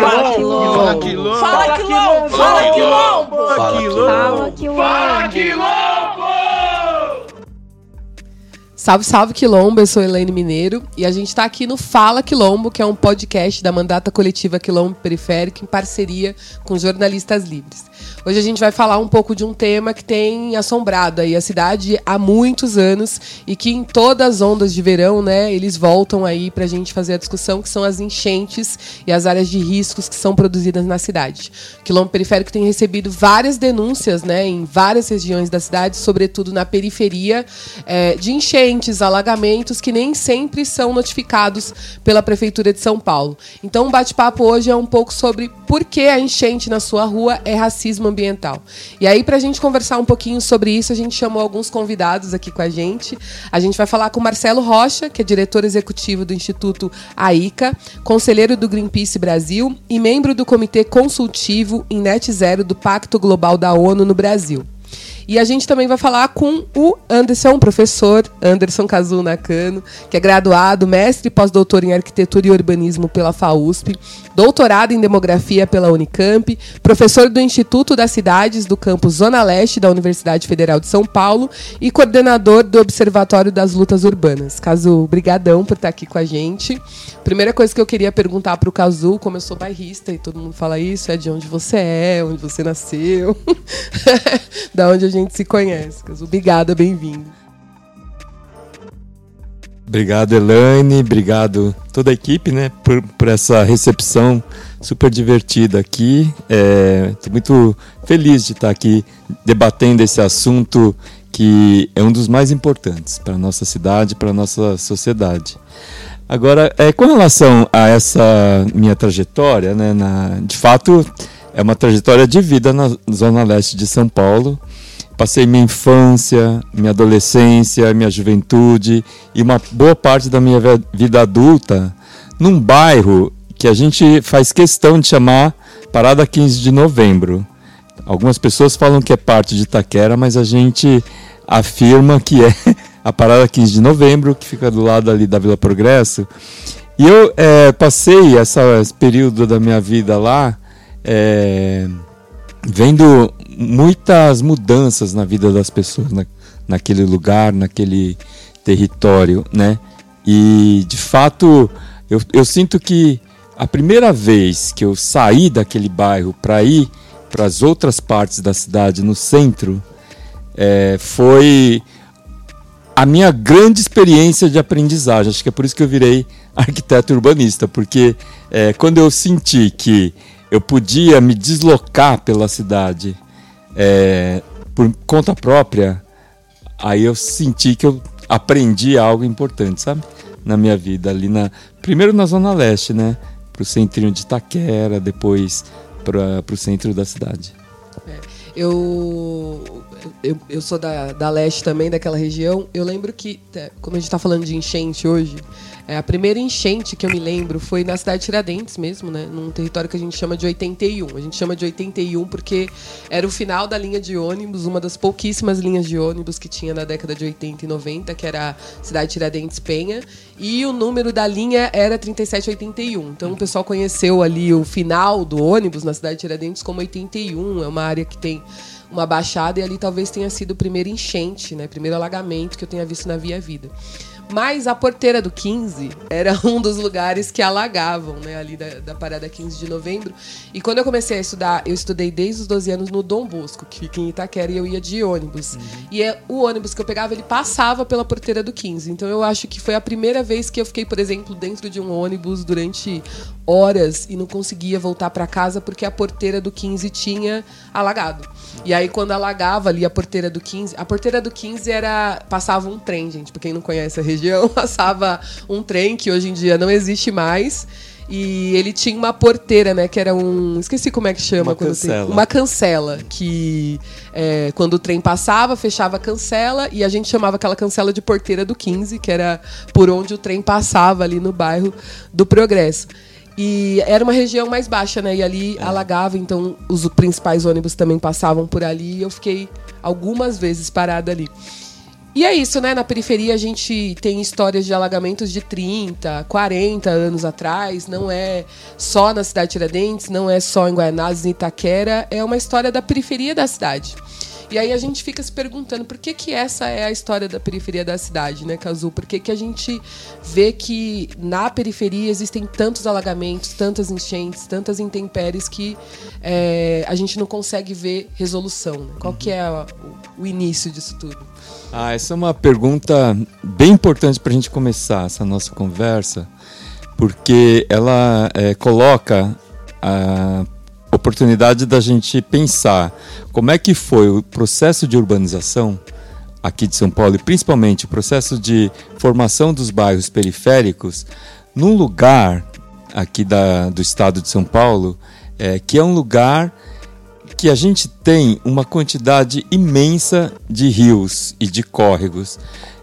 Fala quilombo! Fala quilombo! Fala quilombo! Fala quilombo! Fala quilombo! Fala quilombo! Salve, salve Quilombo, eu sou Elaine Mineiro e a gente está aqui no Fala Quilombo, que é um podcast da Mandata Coletiva Quilombo Periférico em parceria com jornalistas livres. Hoje a gente vai falar um pouco de um tema que tem assombrado aí a cidade há muitos anos e que em todas as ondas de verão, né, eles voltam aí para a gente fazer a discussão, que são as enchentes e as áreas de riscos que são produzidas na cidade. O Quilombo Periférico tem recebido várias denúncias, né, em várias regiões da cidade, sobretudo na periferia, é, de enchentes, alagamentos que nem sempre são notificados pela Prefeitura de São Paulo. Então, o bate-papo hoje é um pouco sobre por que a enchente na sua rua é racismo ambiental. E aí, para a gente conversar um pouquinho sobre isso, a gente chamou alguns convidados aqui com a gente. A gente vai falar com Marcelo Rocha, que é diretor executivo do Instituto AICA, conselheiro do Greenpeace Brasil e membro do Comitê Consultivo em Net Zero do Pacto Global da ONU no Brasil. E a gente também vai falar com o Anderson, professor Anderson Kazu Nakano, que é graduado, mestre e pós-doutor em arquitetura e urbanismo pela FAUSP, doutorado em demografia pela Unicamp, professor do Instituto das Cidades do campus Zona Leste da Universidade Federal de São Paulo e coordenador do Observatório das Lutas Urbanas. Cazu, brigadão por estar aqui com a gente. Primeira coisa que eu queria perguntar para o Cazu, como eu sou bairrista e todo mundo fala isso, é de onde você é, onde você nasceu, da onde a gente se conhece. Obrigada, bem-vindo. Obrigado, Elaine. Obrigado toda a equipe, né, por, por essa recepção super divertida aqui. Estou é, muito feliz de estar aqui debatendo esse assunto que é um dos mais importantes para a nossa cidade, para a nossa sociedade. Agora, é, com relação a essa minha trajetória, né, na, de fato, é uma trajetória de vida na Zona Leste de São Paulo. Passei minha infância, minha adolescência, minha juventude e uma boa parte da minha vida adulta num bairro que a gente faz questão de chamar Parada 15 de Novembro. Algumas pessoas falam que é parte de Itaquera, mas a gente afirma que é a Parada 15 de Novembro, que fica do lado ali da Vila Progresso. E eu é, passei essa, esse período da minha vida lá é, vendo muitas mudanças na vida das pessoas na, naquele lugar, naquele território, né? E de fato eu, eu sinto que a primeira vez que eu saí daquele bairro para ir para as outras partes da cidade, no centro, é, foi a minha grande experiência de aprendizagem. Acho que é por isso que eu virei arquiteto urbanista, porque é, quando eu senti que eu podia me deslocar pela cidade é, por conta própria, aí eu senti que eu aprendi algo importante, sabe? Na minha vida, ali na. Primeiro na Zona Leste, né? Pro centrinho de Itaquera, depois para centro da cidade. É, eu, eu, eu sou da, da leste também, daquela região. Eu lembro que, é, como a gente está falando de enchente hoje, é, a primeira enchente que eu me lembro foi na cidade de Tiradentes mesmo, né? Num território que a gente chama de 81. A gente chama de 81 porque era o final da linha de ônibus, uma das pouquíssimas linhas de ônibus que tinha na década de 80 e 90, que era a cidade de Tiradentes Penha. E o número da linha era 3781. Então o pessoal conheceu ali o final do ônibus na cidade de Tiradentes como 81. É uma área que tem uma baixada e ali talvez tenha sido o primeiro enchente, né? Primeiro alagamento que eu tenha visto na Via Vida. Mas a porteira do 15 era um dos lugares que alagavam, né? Ali da, da parada 15 de novembro. E quando eu comecei a estudar, eu estudei desde os 12 anos no Dom Bosco, que fica em Itaquera, e eu ia de ônibus. Uhum. E é, o ônibus que eu pegava, ele passava pela porteira do 15. Então eu acho que foi a primeira vez que eu fiquei, por exemplo, dentro de um ônibus durante horas e não conseguia voltar para casa porque a porteira do 15 tinha alagado. E aí quando alagava ali a porteira do 15, a porteira do 15 era passava um trem, gente, para quem não conhece a região, passava um trem que hoje em dia não existe mais. E ele tinha uma porteira, né? Que era um. Esqueci como é que chama. Uma cancela. Tem, uma cancela. Que é, quando o trem passava, fechava a cancela. E a gente chamava aquela cancela de porteira do 15, que era por onde o trem passava ali no bairro do Progresso. E era uma região mais baixa, né? E ali é. alagava, então os principais ônibus também passavam por ali. E eu fiquei algumas vezes parada ali. E é isso, né? Na periferia a gente tem histórias de alagamentos de 30, 40 anos atrás. Não é só na cidade de Tiradentes, não é só em Guaianazes, em Itaquera. É uma história da periferia da cidade. E aí a gente fica se perguntando por que, que essa é a história da periferia da cidade, né, Cazu? Por que, que a gente vê que na periferia existem tantos alagamentos, tantas enchentes, tantas intempéries que é, a gente não consegue ver resolução? Né? Qual que é a, o, o início disso tudo? Ah, essa é uma pergunta bem importante para a gente começar essa nossa conversa, porque ela é, coloca a oportunidade da gente pensar como é que foi o processo de urbanização aqui de São Paulo e principalmente o processo de formação dos bairros periféricos num lugar aqui da, do estado de São Paulo é, que é um lugar que a gente tem uma quantidade imensa de rios e de córregos.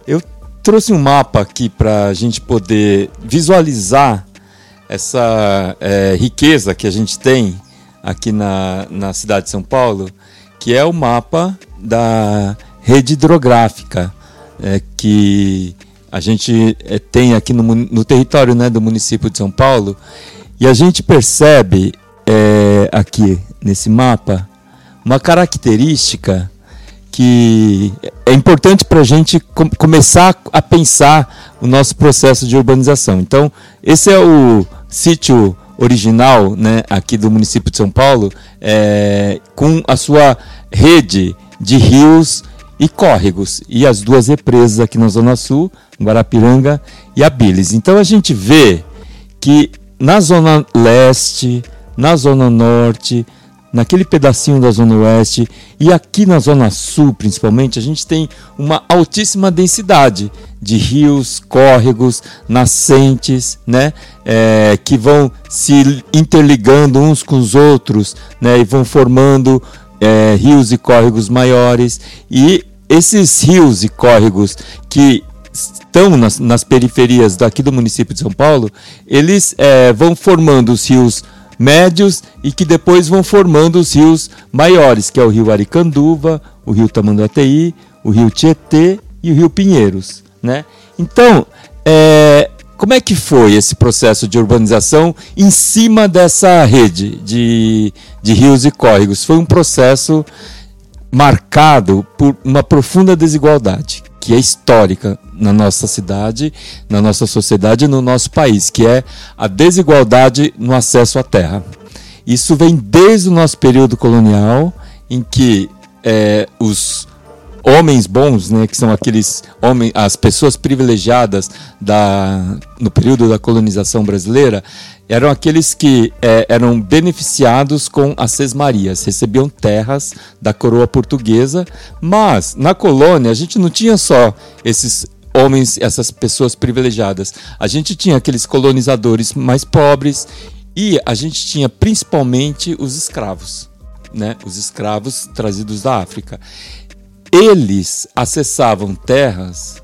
Eu trouxe um mapa aqui para a gente poder visualizar essa é, riqueza que a gente tem aqui na, na cidade de São Paulo, que é o mapa da rede hidrográfica é, que a gente é, tem aqui no, no território né, do município de São Paulo. E a gente percebe é, aqui nesse mapa uma característica que é importante para a gente com, começar a pensar o nosso processo de urbanização. Então, esse é o sítio original né, aqui do município de São Paulo, é, com a sua rede de rios e córregos, e as duas represas aqui na Zona Sul, Guarapiranga e Abiles. Então a gente vê que na Zona Leste, na Zona Norte, naquele pedacinho da Zona Oeste e aqui na Zona Sul, principalmente, a gente tem uma altíssima densidade de rios, córregos, nascentes, né, é, que vão se interligando uns com os outros, né, e vão formando é, rios e córregos maiores. E esses rios e córregos que estão nas, nas periferias daqui do município de São Paulo, eles é, vão formando os rios médios e que depois vão formando os rios maiores, que é o rio Aricanduva, o rio Tamanduateí, o rio Tietê e o rio Pinheiros. Né? Então, é, como é que foi esse processo de urbanização em cima dessa rede de, de rios e córregos? Foi um processo marcado por uma profunda desigualdade que é histórica na nossa cidade, na nossa sociedade e no nosso país, que é a desigualdade no acesso à terra. Isso vem desde o nosso período colonial, em que é, os homens bons, né, que são aqueles homens, as pessoas privilegiadas da, no período da colonização brasileira, eram aqueles que é, eram beneficiados com as sesmarias, recebiam terras da coroa portuguesa, mas na colônia a gente não tinha só esses homens, essas pessoas privilegiadas, a gente tinha aqueles colonizadores mais pobres e a gente tinha principalmente os escravos, né? os escravos trazidos da África. Eles acessavam terras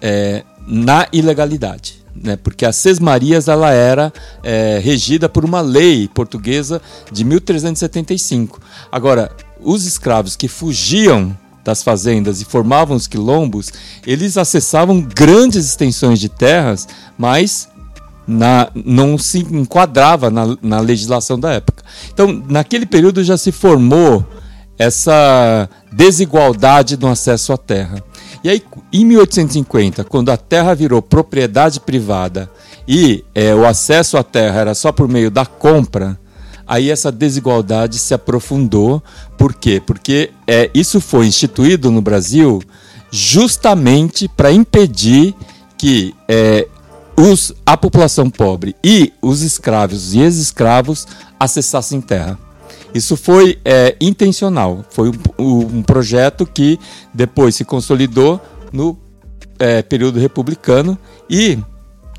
é, na ilegalidade né, porque a Sesmarias ela era é, regida por uma lei portuguesa de 1375. Agora, os escravos que fugiam das fazendas e formavam os quilombos, eles acessavam grandes extensões de terras, mas na, não se enquadrava na, na legislação da época. Então, naquele período já se formou essa desigualdade no acesso à terra. E aí, em 1850, quando a terra virou propriedade privada e é, o acesso à terra era só por meio da compra, aí essa desigualdade se aprofundou. Por quê? Porque é, isso foi instituído no Brasil justamente para impedir que é, os, a população pobre e os escravos e ex-escravos acessassem terra. Isso foi é, intencional, foi um, um, projeto que depois se consolidou no é, período republicano e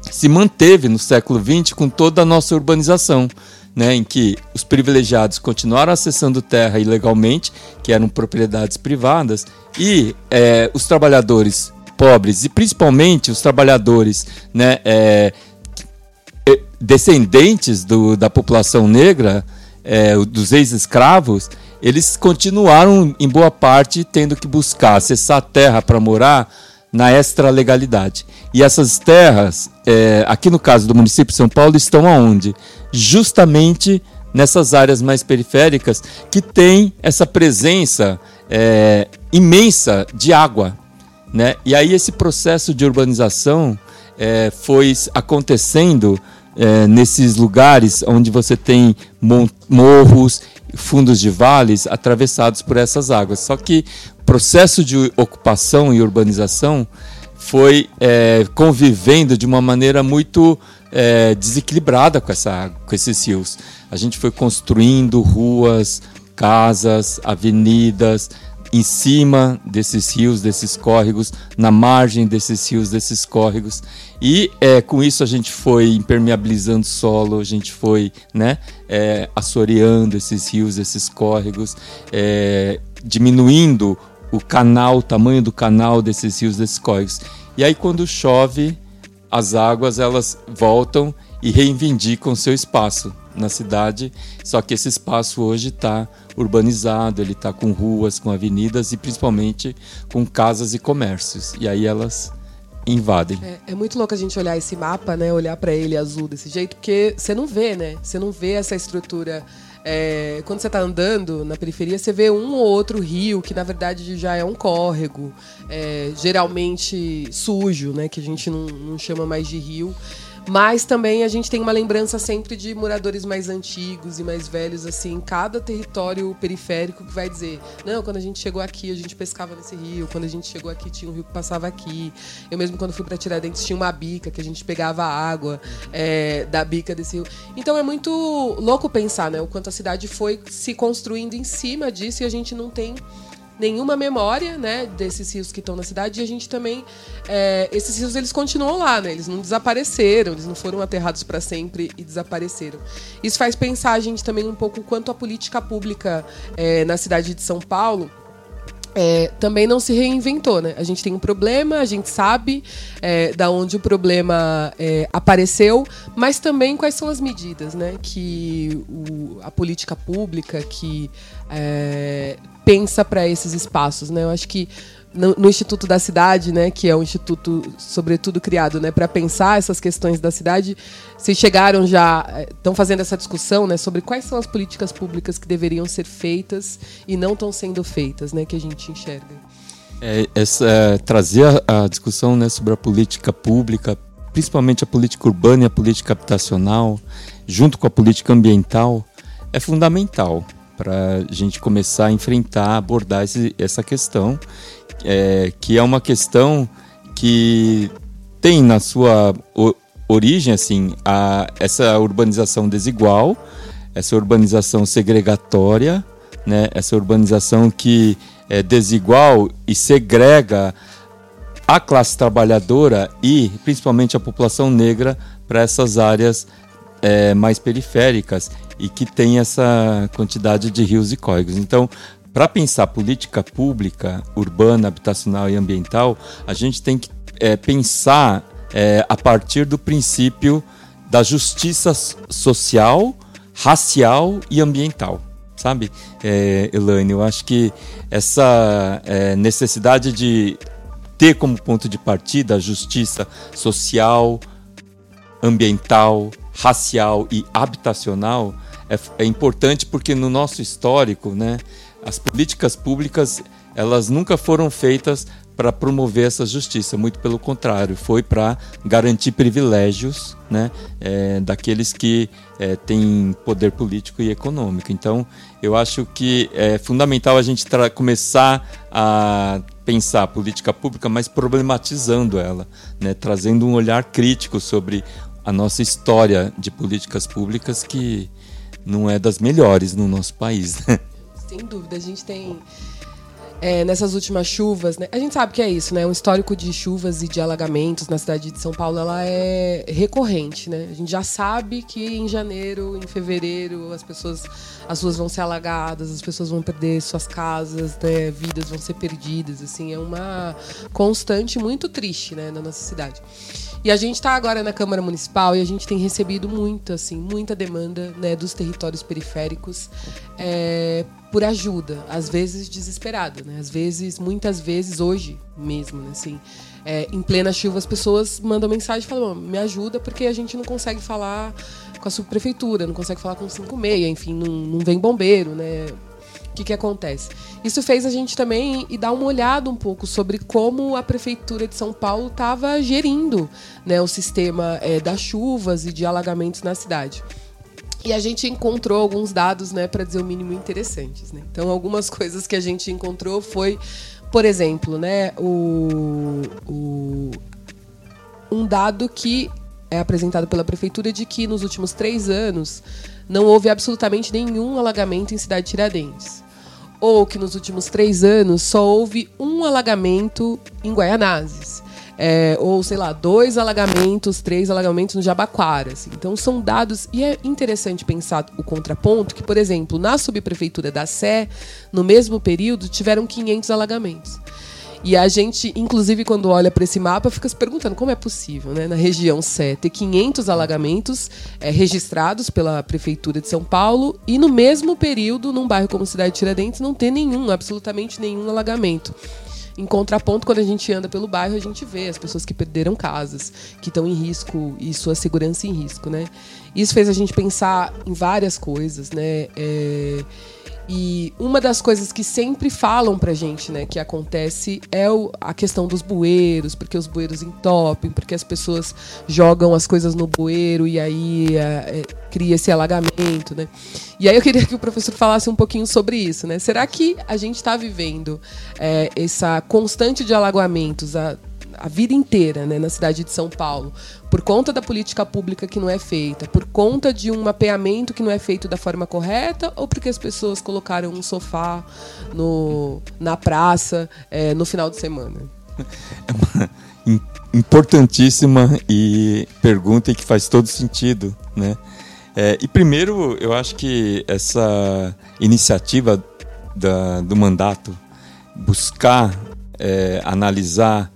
se manteve no século XX com toda a nossa urbanização, né, em que os privilegiados continuaram acessando terra ilegalmente, que eram propriedades privadas, e é, os trabalhadores pobres, e principalmente os trabalhadores né, é, descendentes do, da população negra, é, dos ex-escravos, eles continuaram, em boa parte, tendo que buscar acessar terra para morar na extralegalidade. E essas terras, é, aqui no caso do município de São Paulo, estão aonde? Justamente nessas áreas mais periféricas que tem essa presença é, imensa de água. Né? E aí esse processo de urbanização é, foi acontecendo é, nesses lugares onde você tem morros, fundos de vales atravessados por essas águas. Só que o processo de ocupação e urbanização foi é, convivendo de uma maneira muito é, desequilibrada com, essa, com esses rios. A gente foi construindo ruas, casas, avenidas, em cima desses rios, desses córregos, na margem desses rios, desses córregos. E é, com isso a gente foi impermeabilizando o solo, a gente foi né, é, assoreando esses rios, esses córregos, é, diminuindo o canal, o tamanho do canal desses rios, desses córregos. E aí quando chove, as águas elas voltam e reivindicam seu espaço na cidade, só que esse espaço hoje está urbanizado, ele está com ruas, com avenidas e principalmente com casas e comércios. E aí elas invadem. É, é muito louco a gente olhar esse mapa, né? Olhar para ele azul desse jeito, porque você não vê, né? Você não vê essa estrutura. É, quando você está andando na periferia, você vê um ou outro rio que na verdade já é um córrego, é, geralmente sujo, né? Que a gente não, não chama mais de rio. Mas também a gente tem uma lembrança sempre de moradores mais antigos e mais velhos, assim, em cada território periférico que vai dizer: não, quando a gente chegou aqui, a gente pescava nesse rio, quando a gente chegou aqui, tinha um rio que passava aqui. Eu mesmo, quando fui para Tiradentes, tinha uma bica que a gente pegava água é, da bica desse rio. Então é muito louco pensar, né, o quanto a cidade foi se construindo em cima disso e a gente não tem nenhuma memória, né, desses rios que estão na cidade e a gente também é, esses rios eles continuam lá, né? Eles não desapareceram, eles não foram aterrados para sempre e desapareceram. Isso faz pensar a gente também um pouco quanto a política pública é, na cidade de São Paulo é, também não se reinventou, né? A gente tem um problema, a gente sabe é, da onde o problema é, apareceu, mas também quais são as medidas, né? Que o, a política pública que é, pensa para esses espaços, né? Eu acho que no, no, Instituto da Cidade, né, que é um instituto sobretudo criado, né, para pensar essas questões da cidade, se chegaram já estão eh, fazendo essa discussão, né, sobre quais são as políticas públicas que deveriam ser feitas e não estão sendo feitas, né, que a gente enxerga. É, essa, é, trazer a, a discussão, né, sobre a política pública, principalmente a política urbana e a política habitacional, junto com a política ambiental, é fundamental para a gente começar a enfrentar, abordar esse, essa questão, é, que é uma questão que tem na sua origem assim a, essa urbanização desigual, essa urbanização segregatória, né, essa urbanização que é desigual e segrega a classe trabalhadora e principalmente a população negra para essas áreas é, mais periféricas e que tem essa quantidade de rios e córregos. Então, para pensar política pública, urbana, habitacional e ambiental, a gente tem que é, pensar é, a partir do princípio da justiça social, racial e ambiental. Sabe, é, Elaine, eu acho que essa é, necessidade de ter como ponto de partida a justiça social, ambiental, racial e habitacional é, é importante porque no nosso histórico, né, as políticas públicas elas nunca foram feitas para promover essa justiça, muito pelo contrário, foi para garantir privilégios né, é, daqueles que é, têm poder político e econômico. Então, eu acho que é fundamental a gente começar a pensar a política pública, mas problematizando ela, né, trazendo um olhar crítico sobre a nossa história de políticas públicas que não é das melhores no nosso país. Né? Sem dúvida, a gente tem é, nessas últimas chuvas, né? A gente sabe que é isso, né? Um histórico de chuvas e de alagamentos na cidade de São Paulo, ela é recorrente, né? A gente já sabe que em janeiro, em fevereiro, as pessoas, as ruas vão ser alagadas, as pessoas vão perder suas casas, né? Vidas vão ser perdidas, assim, é uma constante muito triste, né, na nossa cidade. E a gente está agora na Câmara Municipal e a gente tem recebido muita, assim, muita demanda né, dos territórios periféricos é, por ajuda, às vezes desesperada, né? Às vezes, muitas vezes, hoje mesmo, né, assim, é, em plena chuva, as pessoas mandam mensagem falam: me ajuda porque a gente não consegue falar com a subprefeitura, não consegue falar com 56, enfim, não, não vem bombeiro, né? O que, que acontece? Isso fez a gente também e dar uma olhada um pouco sobre como a prefeitura de São Paulo estava gerindo né, o sistema é, das chuvas e de alagamentos na cidade. E a gente encontrou alguns dados, né, para dizer o mínimo interessantes. Né? Então, algumas coisas que a gente encontrou foi, por exemplo, né, o, o, um dado que é apresentado pela prefeitura de que nos últimos três anos não houve absolutamente nenhum alagamento em Cidade Tiradentes. Ou que nos últimos três anos só houve um alagamento em Guaianazes. É, ou, sei lá, dois alagamentos, três alagamentos no Jabaquara. Assim. Então, são dados. E é interessante pensar o contraponto que, por exemplo, na subprefeitura da Sé, no mesmo período, tiveram 500 alagamentos. E a gente, inclusive, quando olha para esse mapa, fica se perguntando como é possível, né, na região Sé, ter 500 alagamentos é, registrados pela Prefeitura de São Paulo e, no mesmo período, num bairro como Cidade de Tiradentes, não ter nenhum, absolutamente nenhum alagamento. Em contraponto, quando a gente anda pelo bairro, a gente vê as pessoas que perderam casas, que estão em risco e sua segurança em risco, né? Isso fez a gente pensar em várias coisas, né? É e uma das coisas que sempre falam pra gente, né, que acontece é o, a questão dos bueiros, porque os bueiros entopem, porque as pessoas jogam as coisas no bueiro e aí é, é, cria esse alagamento, né? E aí eu queria que o professor falasse um pouquinho sobre isso, né? Será que a gente está vivendo é, essa constante de alagamentos, a, a vida inteira né, na cidade de São Paulo, por conta da política pública que não é feita, por conta de um mapeamento que não é feito da forma correta, ou porque as pessoas colocaram um sofá no, na praça é, no final de semana? É uma importantíssima e pergunta que faz todo sentido, né? É, e primeiro, eu acho que essa iniciativa da, do mandato buscar é, analisar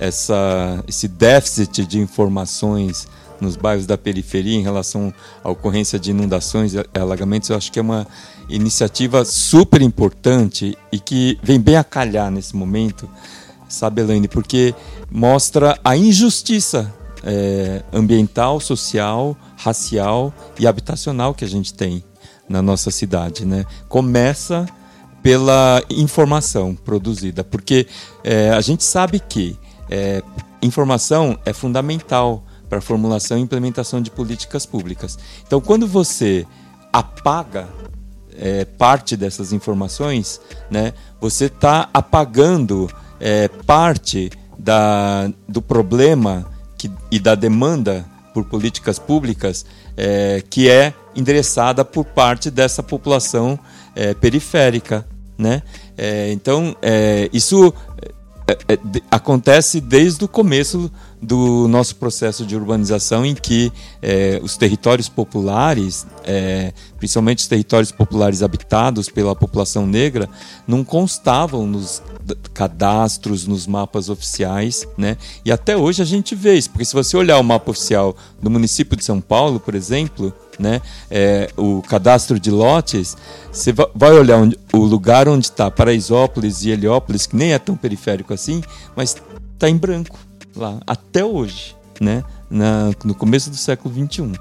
essa, esse déficit de informações nos bairros da periferia em relação à ocorrência de inundações e alagamentos, eu acho que é uma iniciativa super importante e que vem bem a calhar nesse momento, sabe, Elaine, porque mostra a injustiça é, ambiental, social, racial e habitacional que a gente tem na nossa cidade. Né? Começa pela informação produzida, porque é, a gente sabe que é, informação é fundamental para a formulação e implementação de políticas públicas. Então, quando você apaga é, parte dessas informações, né, você está apagando é, parte da, do problema que, e da demanda por políticas públicas é, que é endereçada por parte dessa população é, periférica. Né? É, então, é, isso é, é, acontece desde o começo do nosso processo de urbanização, em que é, os territórios populares, é, principalmente os territórios populares habitados pela população negra, não constavam nos cadastros, nos mapas oficiais, né? E até hoje a gente vê isso, porque se você olhar o mapa oficial do município de São Paulo, por exemplo, né, é, o cadastro de lotes, você vai olhar onde, o lugar onde está Paraisópolis e Heliópolis, que nem é tão periférico assim, mas está em branco lá, até hoje, né? Na, no começo do século XXI.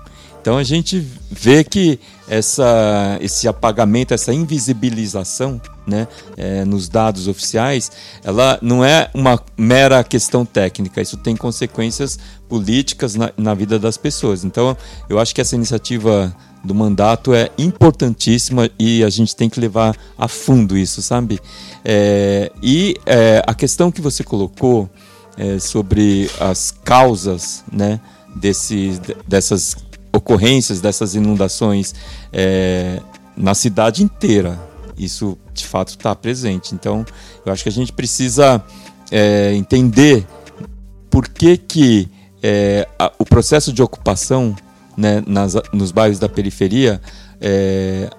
Então a gente vê que essa, esse apagamento, essa invisibilização né, é, nos dados oficiais, ela não é uma mera questão técnica, isso tem consequências políticas na, na vida das pessoas. Então eu acho que essa iniciativa do mandato é importantíssima e a gente tem que levar a fundo isso, sabe? É, e é, a questão que você colocou é, sobre as causas né, desse, dessas ocorrências, dessas inundações é, na cidade inteira. Isso de fato está presente. Então, eu acho que a gente precisa é, entender por que, que é, a, o processo de ocupação né, nas, nos bairros da periferia é,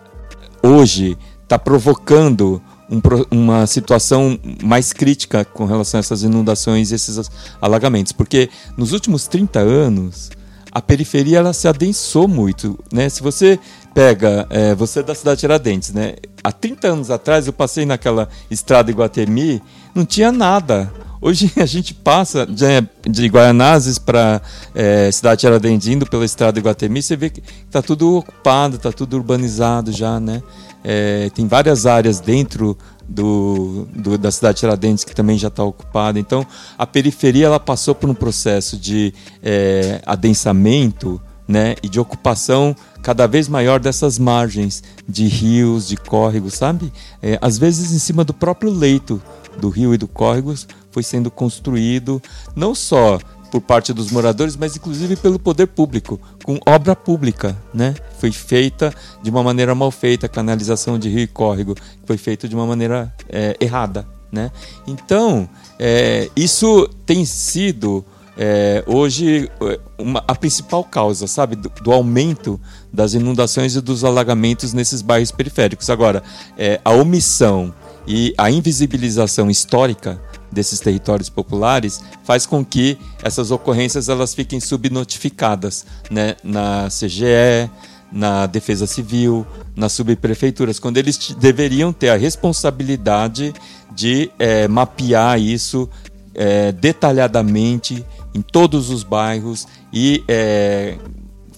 hoje está provocando um, uma situação mais crítica com relação a essas inundações e esses alagamentos. Porque nos últimos 30 anos, a periferia ela se adensou muito. Né? Se você pega, é, você é da cidade de Tiradentes, né? há 30 anos atrás eu passei naquela estrada Iguatemi, não tinha nada. Hoje a gente passa de, de Guaianazes para é, Cidade Tiradentes, indo pela estrada Iguatemi, você vê que está tudo ocupado, está tudo urbanizado já, né? É, tem várias áreas dentro do, do, da cidade de Tiradentes que também já está ocupada. Então, a periferia ela passou por um processo de é, adensamento né, e de ocupação cada vez maior dessas margens de rios, de córregos, sabe? É, às vezes em cima do próprio leito do rio e do córrego foi sendo construído não só por parte dos moradores, mas inclusive pelo poder público, com obra pública, né? Foi feita de uma maneira mal feita, a canalização de rio e córrego foi feita de uma maneira é, errada, né? Então, é, isso tem sido é, hoje uma, a principal causa, sabe, do, do, aumento das inundações e dos alagamentos nesses bairros periféricos. Agora, é, a omissão e a invisibilização histórica desses territórios populares faz com que essas ocorrências elas fiquem subnotificadas né, na CGE, na Defesa Civil, nas subprefeituras, quando eles deveriam ter a responsabilidade de é, mapear isso é, detalhadamente em todos os bairros e é,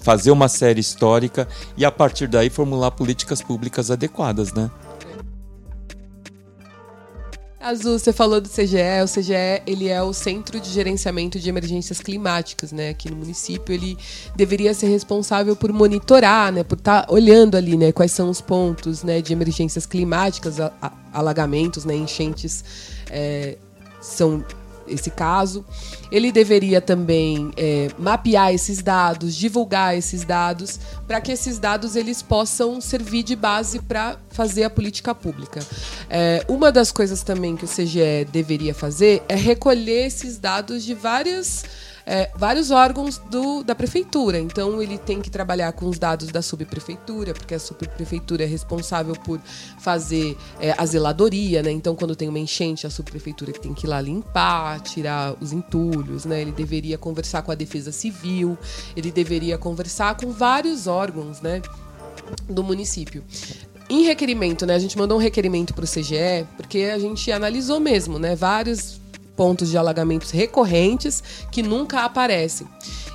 fazer uma série histórica e a partir daí formular políticas públicas adequadas, né? Azul, você falou do CGE. O CGE ele é o Centro de Gerenciamento de Emergências Climáticas, né? Aqui no município ele deveria ser responsável por monitorar, né? Por estar tá olhando ali, né? Quais são os pontos, né? De emergências climáticas, alagamentos, né? Enchentes é, são esse caso. Ele deveria também é, mapear esses dados, divulgar esses dados, para que esses dados eles possam servir de base para fazer a política pública. É, uma das coisas também que o CGE deveria fazer é recolher esses dados de várias é, vários órgãos do, da prefeitura. Então, ele tem que trabalhar com os dados da subprefeitura, porque a subprefeitura é responsável por fazer é, a zeladoria, né? Então, quando tem uma enchente, a subprefeitura tem que ir lá limpar, tirar os entulhos, né? Ele deveria conversar com a defesa civil, ele deveria conversar com vários órgãos, né? Do município em requerimento, né? A gente mandou um requerimento para o CGE, porque a gente analisou mesmo, né? Vários pontos de alagamentos recorrentes que nunca aparecem.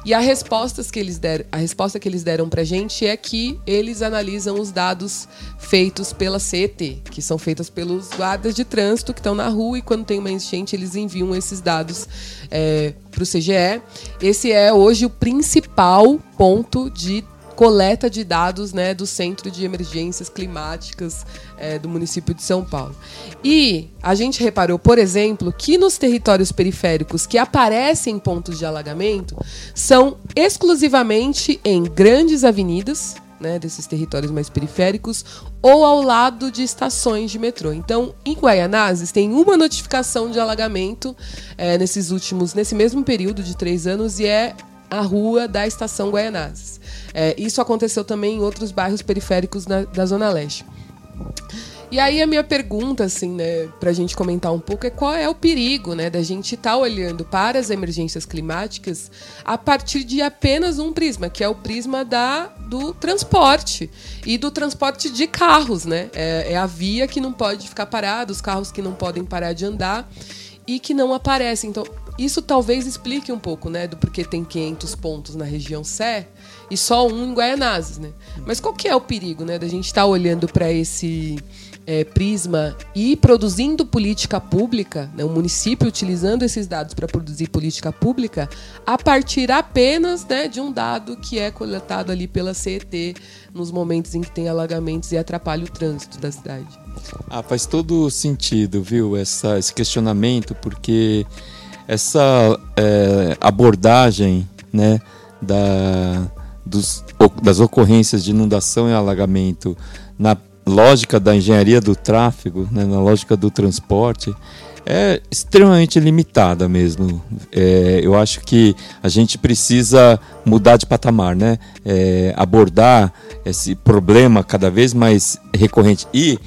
E a, respostas que eles deram, a resposta que eles deram para a gente é que eles analisam os dados feitos pela CET, que são feitos pelos guardas de trânsito que estão na rua e quando tem uma enchente eles enviam esses dados é, para o CGE. Esse é hoje o principal ponto de coleta de dados né, do Centro de Emergências Climáticas é, do município de São Paulo. E a gente reparou, por exemplo, que nos territórios periféricos que aparecem pontos de alagamento são exclusivamente em grandes avenidas, né, desses territórios mais periféricos, ou ao lado de estações de metrô. Então, em Guaianazes, tem uma notificação de alagamento é, nesses últimos, nesse mesmo período de três anos, e é a rua da estação Guaianazes. É, isso aconteceu também em outros bairros periféricos na, da Zona Leste. E aí a minha pergunta, assim, né, pra gente comentar um pouco é qual é o perigo, né, da gente estar tá olhando para as emergências climáticas a partir de apenas um prisma, que é o prisma da, do transporte e do transporte de carros, né? É, é a via que não pode ficar parada, os carros que não podem parar de andar e que não aparecem. Então, isso talvez explique um pouco, né, do porquê tem 500 pontos na região Sé e só um em Guaianazes, né? Mas qual que é o perigo, né, da gente estar tá olhando para esse é, prisma e produzindo política pública, né, o município utilizando esses dados para produzir política pública a partir apenas né, de um dado que é coletado ali pela CET nos momentos em que tem alagamentos e atrapalha o trânsito da cidade. Ah, faz todo sentido, viu, essa, esse questionamento, porque essa é, abordagem né, da, dos, das ocorrências de inundação e alagamento na lógica da engenharia do tráfego, né, na lógica do transporte, é extremamente limitada mesmo. É, eu acho que a gente precisa mudar de patamar, né? É, abordar esse problema cada vez mais recorrente e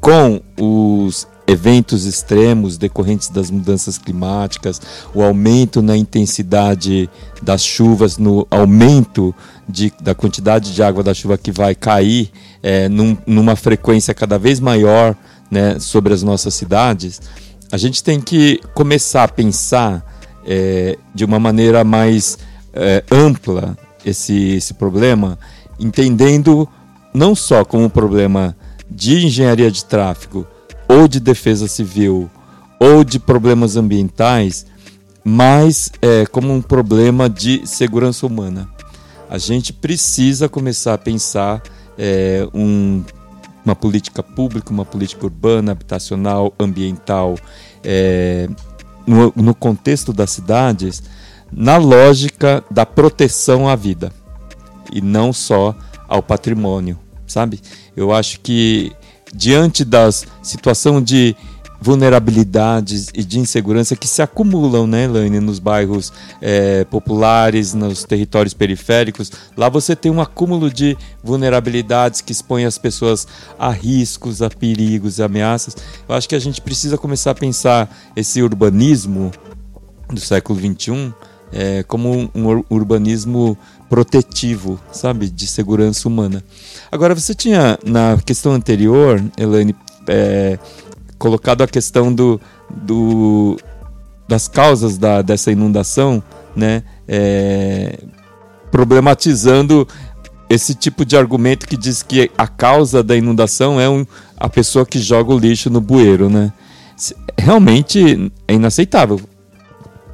com os eventos extremos decorrentes das mudanças climáticas, o aumento na intensidade das chuvas, no aumento de, da quantidade de água da chuva que vai cair é, num, numa frequência cada vez maior né, sobre as nossas cidades, a gente tem que começar a pensar é, de uma maneira mais é, ampla esse, esse problema, entendendo não só como um problema de engenharia de tráfego, ou de defesa civil ou de problemas ambientais, mas é, como um problema de segurança humana. A gente precisa começar a pensar é, um, uma política pública, uma política urbana, habitacional, ambiental, é, no, no contexto das cidades, na lógica da proteção à vida e não só ao patrimônio, sabe? Eu acho que diante das situação de vulnerabilidades e de insegurança que se acumulam, né, Elaine, nos bairros é, populares, nos territórios periféricos. Lá você tem um acúmulo de vulnerabilidades que expõe as pessoas a riscos, a perigos, a ameaças. Eu acho que a gente precisa começar a pensar esse urbanismo do século XXI é, como um urbanismo protetivo, sabe, de segurança humana. Agora, você tinha, na questão anterior, Elaine, é, colocado a questão do, do, das causas da, dessa inundação, né, é, problematizando esse tipo de argumento que diz que a causa da inundação é um, a pessoa que joga o lixo no bueiro, né? Realmente é inaceitável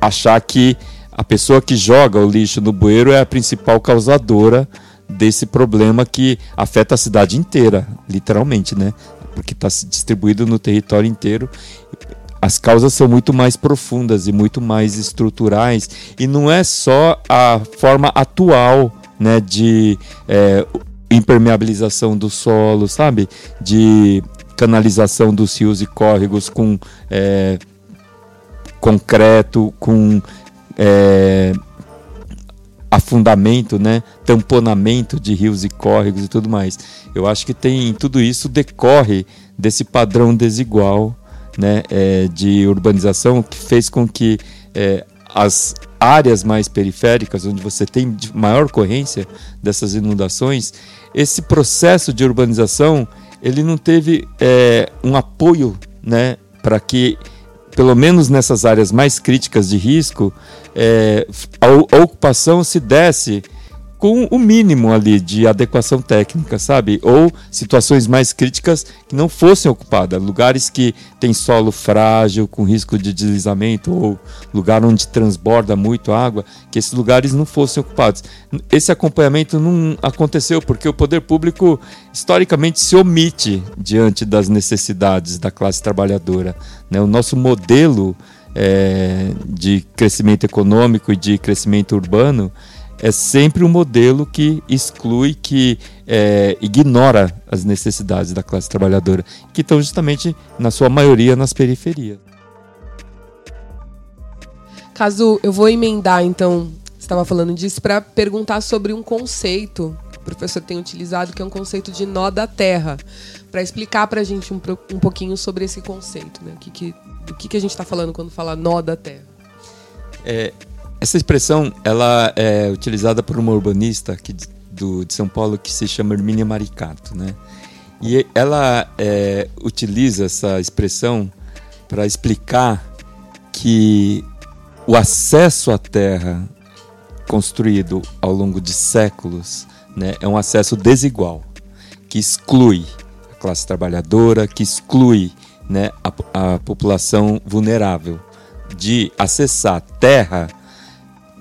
achar que a pessoa que joga o lixo no bueiro é a principal causadora desse problema que afeta a cidade inteira, literalmente, né? Porque está distribuído no território inteiro. As causas são muito mais profundas e muito mais estruturais, e não é só a forma atual né, de é, impermeabilização do solo, sabe? De canalização dos rios e córregos com é, concreto, com é, afundamento, né, tamponamento de rios e córregos e tudo mais. Eu acho que tem tudo isso decorre desse padrão desigual, né, é, de urbanização que fez com que é, as áreas mais periféricas, onde você tem maior ocorrência dessas inundações, esse processo de urbanização ele não teve é, um apoio, né, para que pelo menos nessas áreas mais críticas de risco, é, a, a, ocupação se desse com o mínimo ali de adequação técnica, sabe? Ou situações mais críticas que não fossem ocupadas, lugares que tem solo frágil, com risco de deslizamento, ou lugar onde transborda muito água, que esses lugares não fossem ocupados. Esse acompanhamento não aconteceu porque o poder público historicamente se omite diante das necessidades da classe trabalhadora. Né? O nosso modelo é, de crescimento econômico e de crescimento urbano é sempre um modelo que exclui, que é, ignora as necessidades da classe trabalhadora, que estão justamente, na sua maioria, nas periferias. Caso eu vou emendar, então, estava falando disso, para perguntar sobre um conceito que o professor tem utilizado, que é um conceito de nó da terra, para explicar para a gente um, um pouquinho sobre esse conceito, né? O que, que, do que, que a gente está falando quando fala nó da terra. É, essa expressão ela é utilizada por uma urbanista aqui do, de São Paulo que se chama Hermínia Maricato, né? E ela é, utiliza essa expressão para explicar que o acesso à terra construído ao longo de séculos né, é um acesso desigual, que exclui a classe trabalhadora, que exclui né, a, a população vulnerável de acessar terra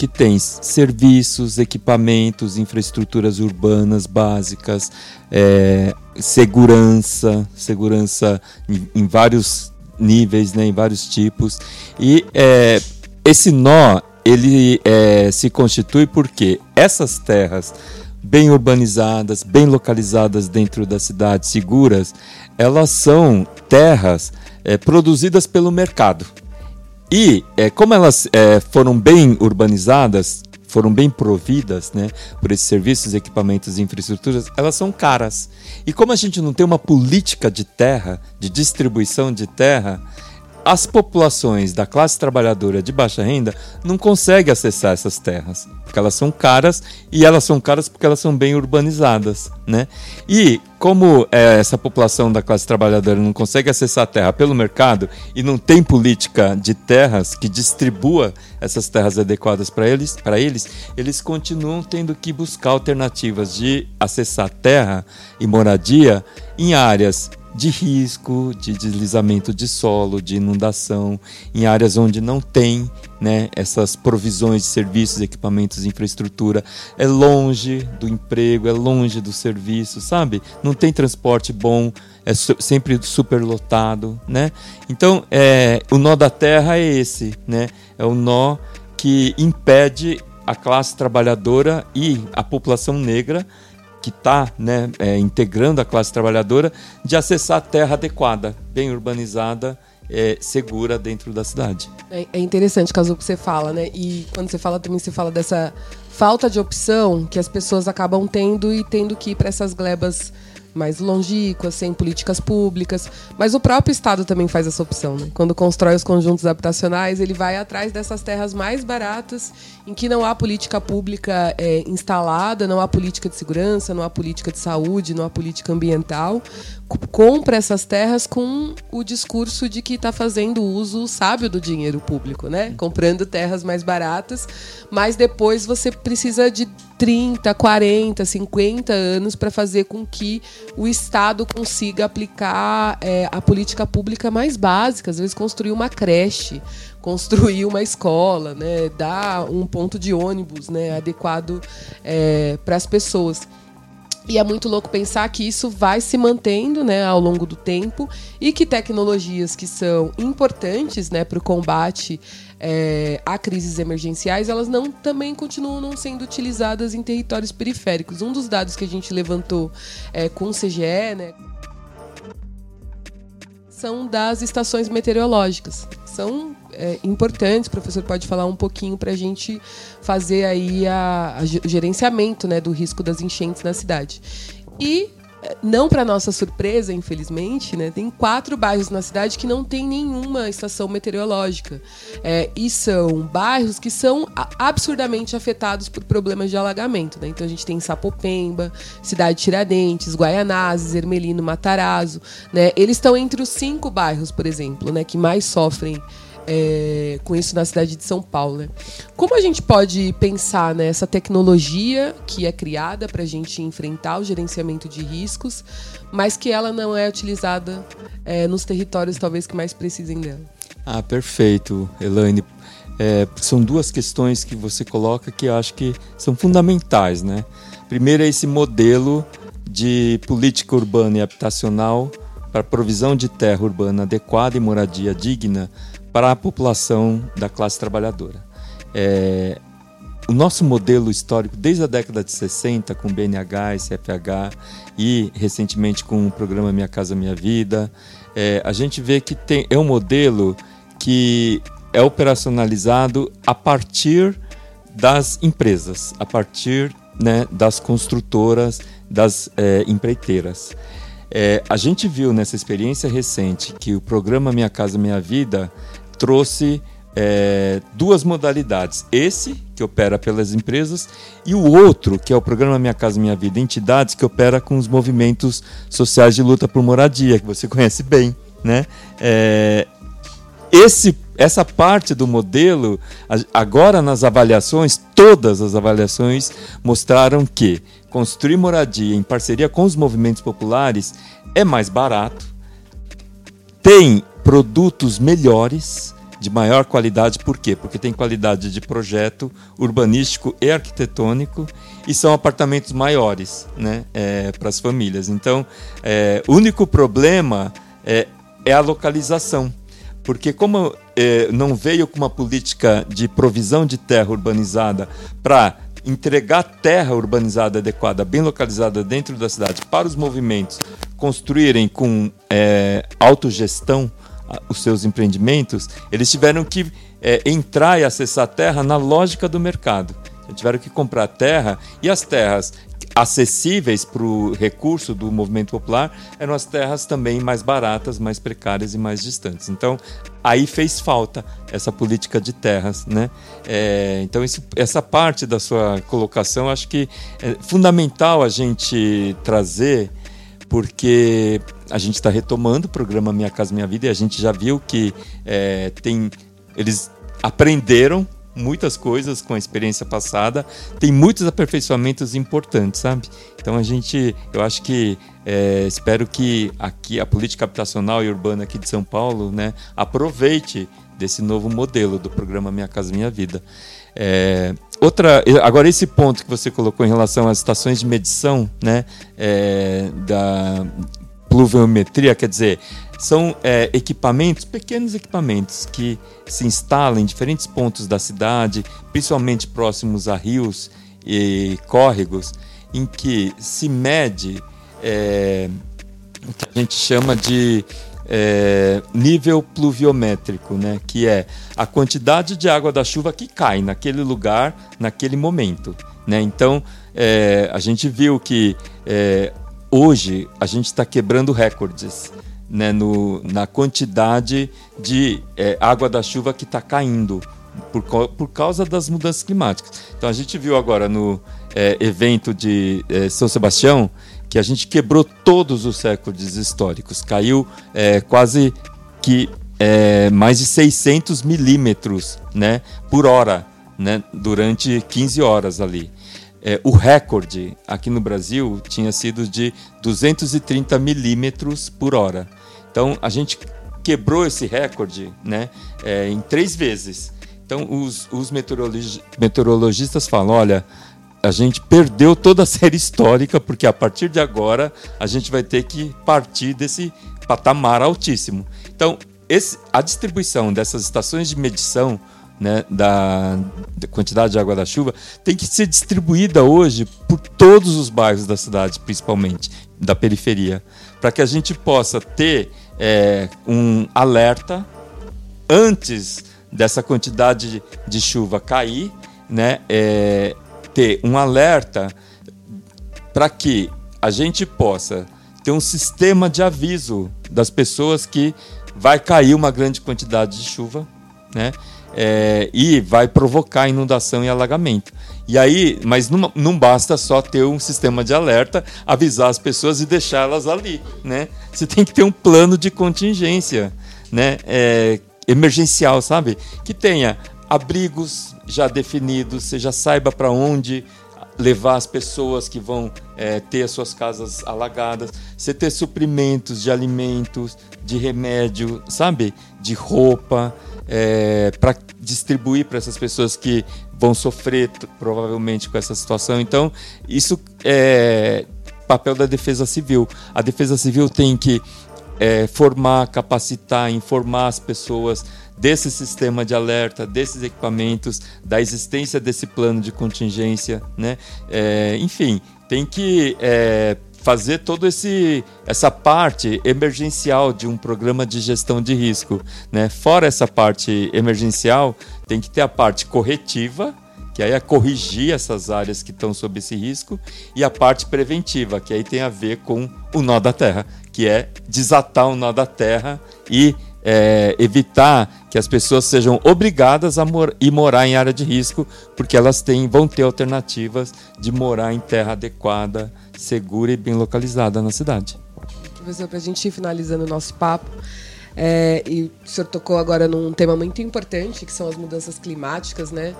que tem serviços, equipamentos, infraestruturas urbanas básicas, é, segurança, segurança em, em, vários níveis, né, em vários tipos. E é, esse nó ele é, se constitui porque essas terras bem urbanizadas, bem localizadas dentro da cidade, seguras, elas são terras é, produzidas pelo mercado. E é, como elas é, foram bem urbanizadas, foram bem providas né, por esses serviços, equipamentos e infraestruturas, elas são caras. E como a gente não tem uma política de terra, de distribuição de terra, as populações da classe trabalhadora de baixa renda não conseguem acessar essas terras, porque elas são caras e elas são caras porque elas são bem urbanizadas, né? E como é, essa população da classe trabalhadora não consegue acessar a terra pelo mercado e não tem política de terras que distribua essas terras adequadas para eles, para eles, eles continuam tendo que buscar alternativas de acessar terra e moradia em áreas de risco, de deslizamento de solo, de inundação, em áreas onde não tem né, essas provisões de serviços, equipamentos, infraestrutura. É longe do emprego, é longe do serviço, sabe? Não tem transporte bom, é su sempre superlotado, né? Então, é, o nó da terra é esse, né? É o nó que impede a classe trabalhadora e a população negra que está né, é, integrando a classe trabalhadora de acessar terra adequada, bem urbanizada, é, segura dentro da cidade. É, é interessante, caso que você fala, né? E quando você fala também, você fala dessa falta de opção que as pessoas acabam tendo e tendo que ir para essas glebas mais longínquas, sem políticas públicas. Mas o próprio Estado também faz essa opção. Né? Quando constrói os conjuntos habitacionais, ele vai atrás dessas terras mais baratas, em que não há política pública é, instalada, não há política de segurança, não há política de saúde, não há política ambiental. Compra essas terras com o discurso de que está fazendo uso sábio do dinheiro público, né? Comprando terras mais baratas, mas depois você precisa de 30, 40, 50 anos para fazer com que o Estado consiga aplicar é, a política pública mais básica, às vezes construir uma creche, construir uma escola, né, dar um ponto de ônibus né, adequado é, para as pessoas. E é muito louco pensar que isso vai se mantendo né, ao longo do tempo e que tecnologias que são importantes né, para o combate é, a crises emergenciais, elas não também continuam não sendo utilizadas em territórios periféricos. Um dos dados que a gente levantou é, com o CGE, né, são das estações meteorológicas. São é, importantes, o professor pode falar um pouquinho para a gente fazer aí a, a, o gerenciamento né, do risco das enchentes na cidade. E não para nossa surpresa, infelizmente, né, tem quatro bairros na cidade que não tem nenhuma estação meteorológica. É, e são bairros que são absurdamente afetados por problemas de alagamento. Né? Então a gente tem Sapopemba, Cidade Tiradentes, Guaianazes, Ermelino, Matarazzo. Né? Eles estão entre os cinco bairros, por exemplo, né, que mais sofrem é, com isso na cidade de São Paulo. Né? Como a gente pode pensar nessa tecnologia que é criada para a gente enfrentar o gerenciamento de riscos, mas que ela não é utilizada é, nos territórios talvez que mais precisem dela? Ah, perfeito, Elaine. É, são duas questões que você coloca que eu acho que são fundamentais, né? Primeiro é esse modelo de política urbana e habitacional para provisão de terra urbana adequada e moradia digna para a população da classe trabalhadora. É, o nosso modelo histórico, desde a década de 60, com BNH, CFH e recentemente com o programa Minha Casa Minha Vida, é, a gente vê que tem, é um modelo que é operacionalizado a partir das empresas, a partir né, das construtoras, das é, empreiteiras. É, a gente viu nessa experiência recente que o programa Minha Casa Minha Vida trouxe é, duas modalidades. Esse, que opera pelas empresas, e o outro, que é o programa Minha Casa Minha Vida, entidades que opera com os movimentos sociais de luta por moradia, que você conhece bem. Né? É, esse, essa parte do modelo, agora nas avaliações, todas as avaliações mostraram que construir moradia em parceria com os movimentos populares é mais barato, tem produtos melhores de maior qualidade, por quê? Porque tem qualidade de projeto urbanístico e arquitetônico e são apartamentos maiores né, é, para as famílias. Então, é, o único problema é, é a localização. Porque como é, não veio com uma política de provisão de terra urbanizada para entregar terra urbanizada adequada, bem localizada dentro da cidade para os movimentos construírem com é, autogestão os seus empreendimentos, eles tiveram que é, entrar e acessar a terra na lógica do mercado. Tiveram que comprar terra e as terras acessíveis para o recurso do movimento popular eram as terras também mais baratas, mais precárias e mais distantes. Então, aí fez falta essa política de terras. Né? É, então, esse, essa parte da sua colocação acho que é fundamental a gente trazer, porque a gente está retomando o programa Minha Casa Minha Vida e a gente já viu que é, tem eles aprenderam muitas coisas com a experiência passada, tem muitos aperfeiçoamentos importantes, sabe? Então a gente, eu acho que é, espero que aqui a política habitacional e urbana aqui de São Paulo, né, aproveite desse novo modelo do programa Minha Casa Minha Vida. É, outra, agora esse ponto que você colocou em relação às estações de medição, né, é, da pluviometria, quer dizer, são é, equipamentos, pequenos equipamentos que se instalam em diferentes pontos da cidade, principalmente próximos a rios e córregos, em que se mede é, o que a gente chama de é, nível pluviométrico, né? que é a quantidade de água da chuva que cai naquele lugar, naquele momento. Né? Então, é, a gente viu que é, hoje a gente está quebrando recordes né, no, na quantidade de é, água da chuva que está caindo por, por causa das mudanças climáticas. Então a gente viu agora no é, evento de é, São Sebastião que a gente quebrou todos os recordes históricos. Caiu é, quase que é, mais de 600 milímetros né, por hora né, durante 15 horas ali. É, o recorde aqui no Brasil tinha sido de 230 milímetros por hora. Então a gente quebrou esse recorde né, é, em três vezes. Então os, os meteorologistas falam: olha, a gente perdeu toda a série histórica, porque a partir de agora a gente vai ter que partir desse patamar altíssimo. Então, esse, a distribuição dessas estações de medição né, da, da, quantidade de água da chuva tem que ser distribuída hoje por todos os bairros da cidade, principalmente da periferia, para que a gente possa ter é, um alerta antes dessa quantidade de, de chuva cair, né? É, ter um alerta para que a gente possa ter um sistema de aviso das pessoas que vai cair uma grande quantidade de chuva, né? É, e vai provocar inundação e alagamento. E aí, mas não, não basta só ter um sistema de alerta, avisar as pessoas e deixá-las ali, né? Você tem que ter um plano de contingência, né? É, emergencial, sabe? Que tenha abrigos já definidos, você já saiba para onde levar as pessoas que vão é, ter as suas casas alagadas, você ter suprimentos de alimentos, de remédio, sabe? De roupa, é, para distribuir para essas pessoas que vão sofrer provavelmente com essa situação. Então, isso é papel da Defesa Civil. A Defesa Civil tem que é, formar, capacitar, informar as pessoas desse sistema de alerta, desses equipamentos, da existência desse plano de contingência, né? É, enfim, tem que é, fazer toda essa parte emergencial de um programa de gestão de risco. Né? Fora essa parte emergencial, tem que ter a parte corretiva, que aí é corrigir essas áreas que estão sob esse risco, e a parte preventiva, que aí tem a ver com o nó da terra, que é desatar o nó da terra e é, evitar que as pessoas sejam obrigadas a mor ir morar em área de risco, porque elas têm, vão ter alternativas de morar em terra adequada, segura e bem localizada na cidade. Professor, para a gente ir finalizando o nosso papo, é, e o senhor tocou agora num tema muito importante, que são as mudanças climáticas, né?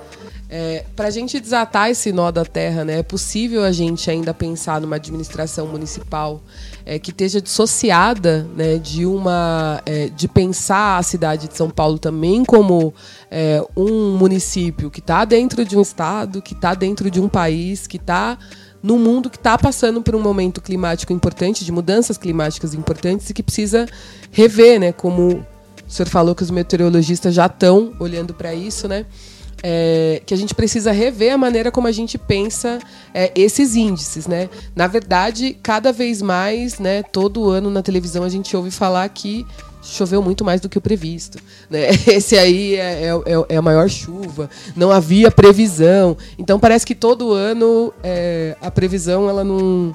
É, Para a gente desatar esse nó da terra, né, é possível a gente ainda pensar numa administração municipal é, que esteja dissociada né, de uma é, de pensar a cidade de São Paulo também como é, um município que está dentro de um estado, que está dentro de um país, que está num mundo que está passando por um momento climático importante, de mudanças climáticas importantes e que precisa rever, né? Como o senhor falou que os meteorologistas já estão olhando para isso, né? É, que a gente precisa rever a maneira como a gente pensa é, esses índices, né? Na verdade, cada vez mais, né, todo ano na televisão a gente ouve falar que choveu muito mais do que o previsto. Né? Esse aí é, é, é, é, a maior chuva, não havia previsão. Então parece que todo ano é, a previsão ela não,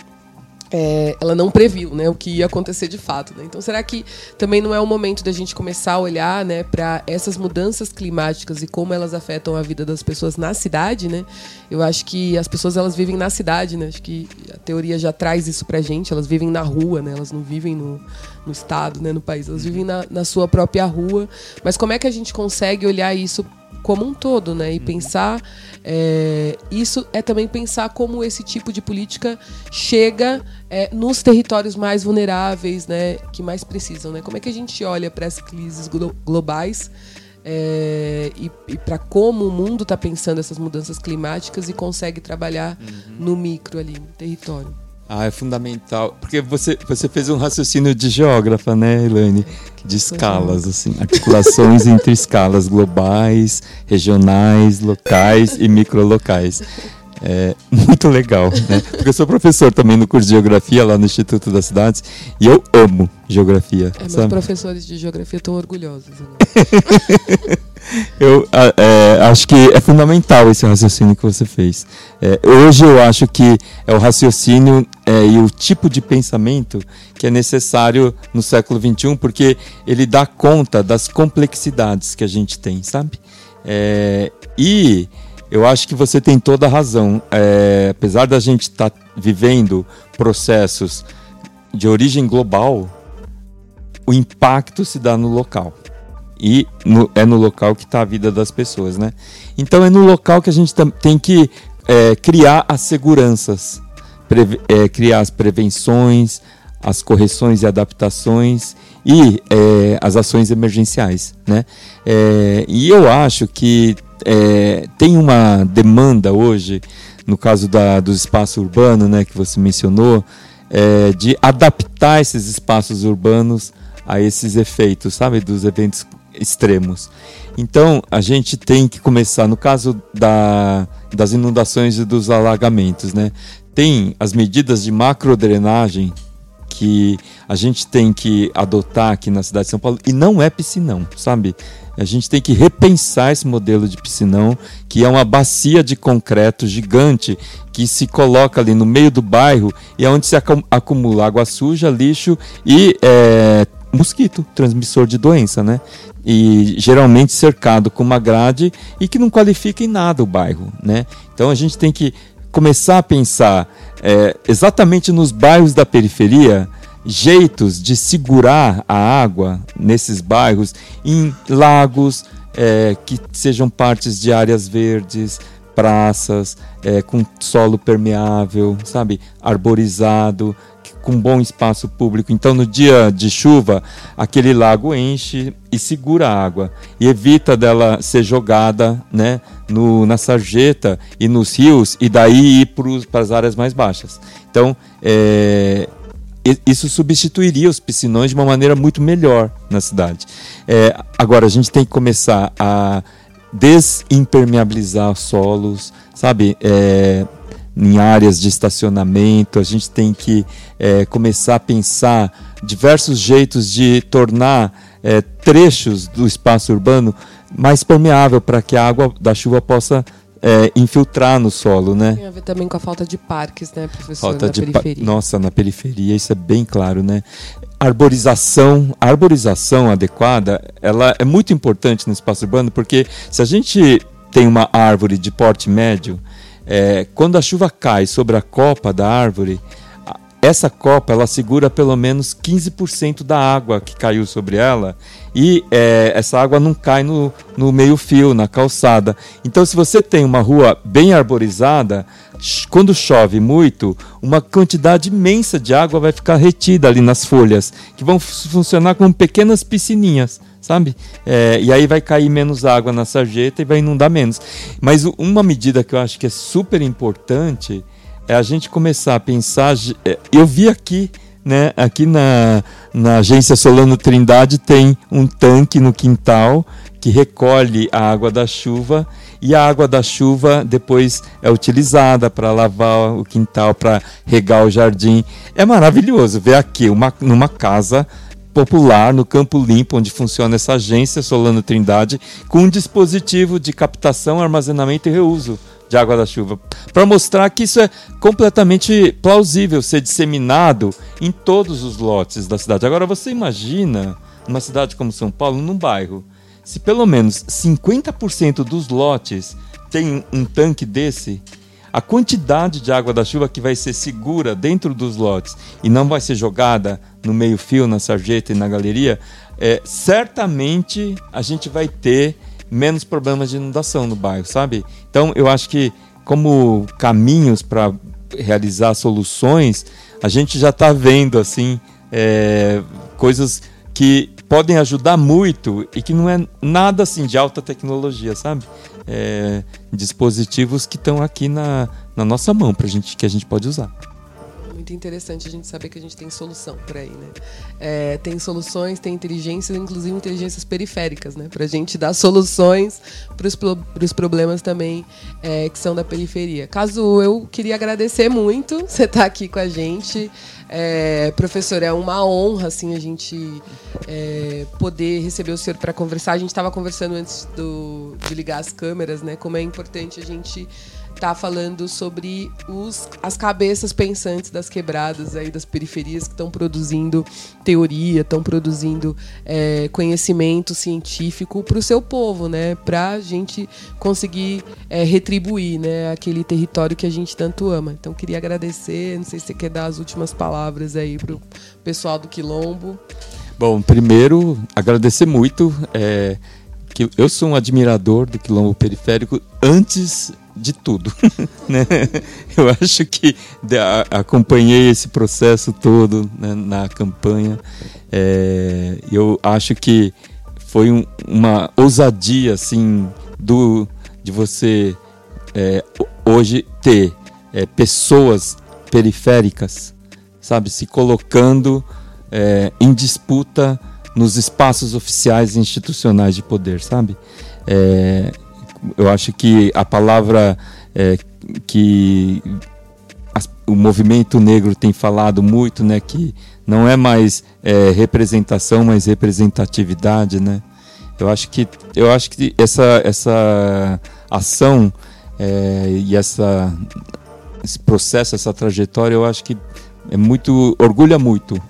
é, ela não previu né, o que ia acontecer de fato. Né? Então, será que também não é o momento da gente começar a olhar né, para essas mudanças climáticas e como elas afetam a vida das pessoas na cidade? Né? Eu acho que as pessoas elas vivem na cidade, né? acho que a teoria já traz isso para gente. Elas vivem na rua, né? elas não vivem no, no estado, né, no país, elas vivem na, na sua própria rua. Mas como é que a gente consegue olhar isso como um todo, né? E uhum. pensar é, isso é também pensar como esse tipo de política chega é, nos territórios mais vulneráveis, né? Que mais precisam, né? Como é que a gente olha para as crises glo globais é, e, e para como o mundo está pensando essas mudanças climáticas e consegue trabalhar uhum. no micro ali, no território? Ah, é fundamental. Porque você, você fez um raciocínio de geógrafa, né, Elaine? De escalas, assim. Articulações entre escalas globais, regionais, locais e microlocais. É muito legal, né? Porque eu sou professor também no curso de Geografia lá no Instituto das Cidades e eu amo Geografia. É, meus professores de Geografia estão orgulhosos. Né? eu é, acho que é fundamental esse raciocínio que você fez. É, hoje eu acho que é o raciocínio é, e o tipo de pensamento que é necessário no século XXI, porque ele dá conta das complexidades que a gente tem, sabe? É, e eu acho que você tem toda a razão. É, apesar da gente estar tá vivendo processos de origem global, o impacto se dá no local. E no, é no local que está a vida das pessoas, né? Então é no local que a gente tem que é, criar as seguranças, é, criar as prevenções, as correções e adaptações e é, as ações emergenciais, né? É, e eu acho que é, tem uma demanda hoje, no caso da, do espaço urbano, né, que você mencionou, é, de adaptar esses espaços urbanos a esses efeitos, sabe, dos eventos extremos. Então, a gente tem que começar, no caso da, das inundações e dos alagamentos, né, tem as medidas de macrodrenagem que a gente tem que adotar aqui na cidade de São Paulo, e não é piscinão, sabe? A gente tem que repensar esse modelo de piscinão, que é uma bacia de concreto gigante que se coloca ali no meio do bairro e é onde se acumula água suja, lixo e é, mosquito, transmissor de doença, né? E geralmente cercado com uma grade e que não qualifica em nada o bairro, né? Então a gente tem que começar a pensar é, exatamente nos bairros da periferia jeitos de segurar a água nesses bairros em lagos é, que sejam partes de áreas verdes, praças é, com solo permeável, sabe, arborizado, com bom espaço público. Então, no dia de chuva, aquele lago enche e segura a água e evita dela ser jogada, né, no, na sarjeta e nos rios e daí ir para as áreas mais baixas. Então, é, isso substituiria os piscinões de uma maneira muito melhor na cidade. É, agora, a gente tem que começar a desimpermeabilizar solos, sabe? É, em áreas de estacionamento, a gente tem que é, começar a pensar diversos jeitos de tornar é, trechos do espaço urbano mais permeável para que a água da chuva possa é, infiltrar no solo, né? Tem a ver também com a falta de parques, né, professor? Falta na de periferia. Nossa, na periferia isso é bem claro, né? Arborização, a arborização adequada, ela é muito importante no espaço urbano porque se a gente tem uma árvore de porte médio, é, quando a chuva cai sobre a copa da árvore, essa copa ela segura pelo menos 15% da água que caiu sobre ela e é, essa água não cai no, no meio-fio, na calçada. Então, se você tem uma rua bem arborizada, quando chove muito, uma quantidade imensa de água vai ficar retida ali nas folhas, que vão funcionar como pequenas piscininhas, sabe? É, e aí vai cair menos água na sarjeta e vai inundar menos. Mas uma medida que eu acho que é super importante é a gente começar a pensar. É, eu vi aqui né? Aqui na, na agência Solano Trindade tem um tanque no quintal que recolhe a água da chuva e a água da chuva depois é utilizada para lavar o quintal, para regar o jardim. É maravilhoso ver aqui uma, numa casa popular no Campo Limpo, onde funciona essa agência Solano Trindade, com um dispositivo de captação, armazenamento e reuso de água da chuva, para mostrar que isso é completamente plausível ser disseminado em todos os lotes da cidade. Agora você imagina uma cidade como São Paulo, num bairro, se pelo menos 50% dos lotes tem um tanque desse, a quantidade de água da chuva que vai ser segura dentro dos lotes e não vai ser jogada no meio-fio, na sarjeta e na galeria, é, certamente a gente vai ter menos problemas de inundação no bairro, sabe? Então eu acho que como caminhos para realizar soluções, a gente já está vendo assim é, coisas que podem ajudar muito e que não é nada assim de alta tecnologia, sabe? É, dispositivos que estão aqui na, na nossa mão para gente que a gente pode usar muito interessante a gente saber que a gente tem solução por aí, né? É, tem soluções, tem inteligências, inclusive inteligências periféricas, né? Para a gente dar soluções para os problemas também é, que são da periferia. Caso eu queria agradecer muito você estar tá aqui com a gente. É, professor, é uma honra assim a gente é, poder receber o senhor para conversar. A gente estava conversando antes do, de ligar as câmeras, né? Como é importante a gente tá falando sobre os, as cabeças pensantes das quebradas aí das periferias que estão produzindo teoria, estão produzindo é, conhecimento científico para o seu povo, né? Para a gente conseguir é, retribuir, né? Aquele território que a gente tanto ama. Então queria agradecer. Não sei se você quer dar as últimas palavras aí o pessoal do Quilombo. Bom, primeiro agradecer muito. É, que eu sou um admirador do Quilombo Periférico antes de tudo. né? Eu acho que acompanhei esse processo todo né, na campanha. É, eu acho que foi um, uma ousadia assim do de você é, hoje ter é, pessoas periféricas, sabe, se colocando é, em disputa nos espaços oficiais e institucionais de poder, sabe? É, eu acho que a palavra é, que as, o movimento negro tem falado muito, né, que não é mais é, representação, mas representatividade, né? Eu acho que eu acho que essa essa ação é, e essa esse processo, essa trajetória, eu acho que é muito orgulha muito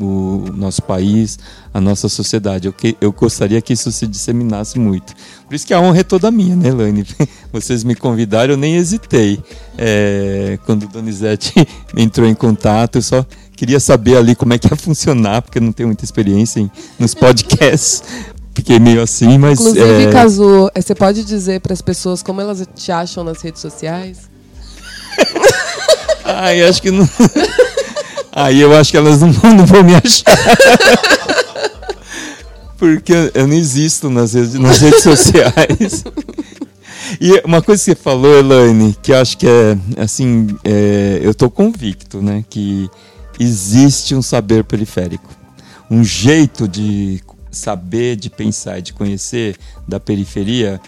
o nosso país, a nossa sociedade. Eu, que, eu gostaria que isso se disseminasse muito. Por isso que a honra é toda minha, né, Lani? Vocês me convidaram, eu nem hesitei. É, quando o Donizete entrou em contato, eu só queria saber ali como é que ia funcionar, porque eu não tenho muita experiência em, nos podcasts. Fiquei meio assim, mas. Inclusive, é... Caso, é, você pode dizer para as pessoas como elas te acham nas redes sociais? Ai, acho que não. Aí eu acho que elas não, não vão me achar. Porque eu não existo nas redes, nas redes sociais. E uma coisa que você falou, Elaine, que eu acho que é assim, é, eu estou convicto, né, que existe um saber periférico, um jeito de saber, de pensar de conhecer da periferia,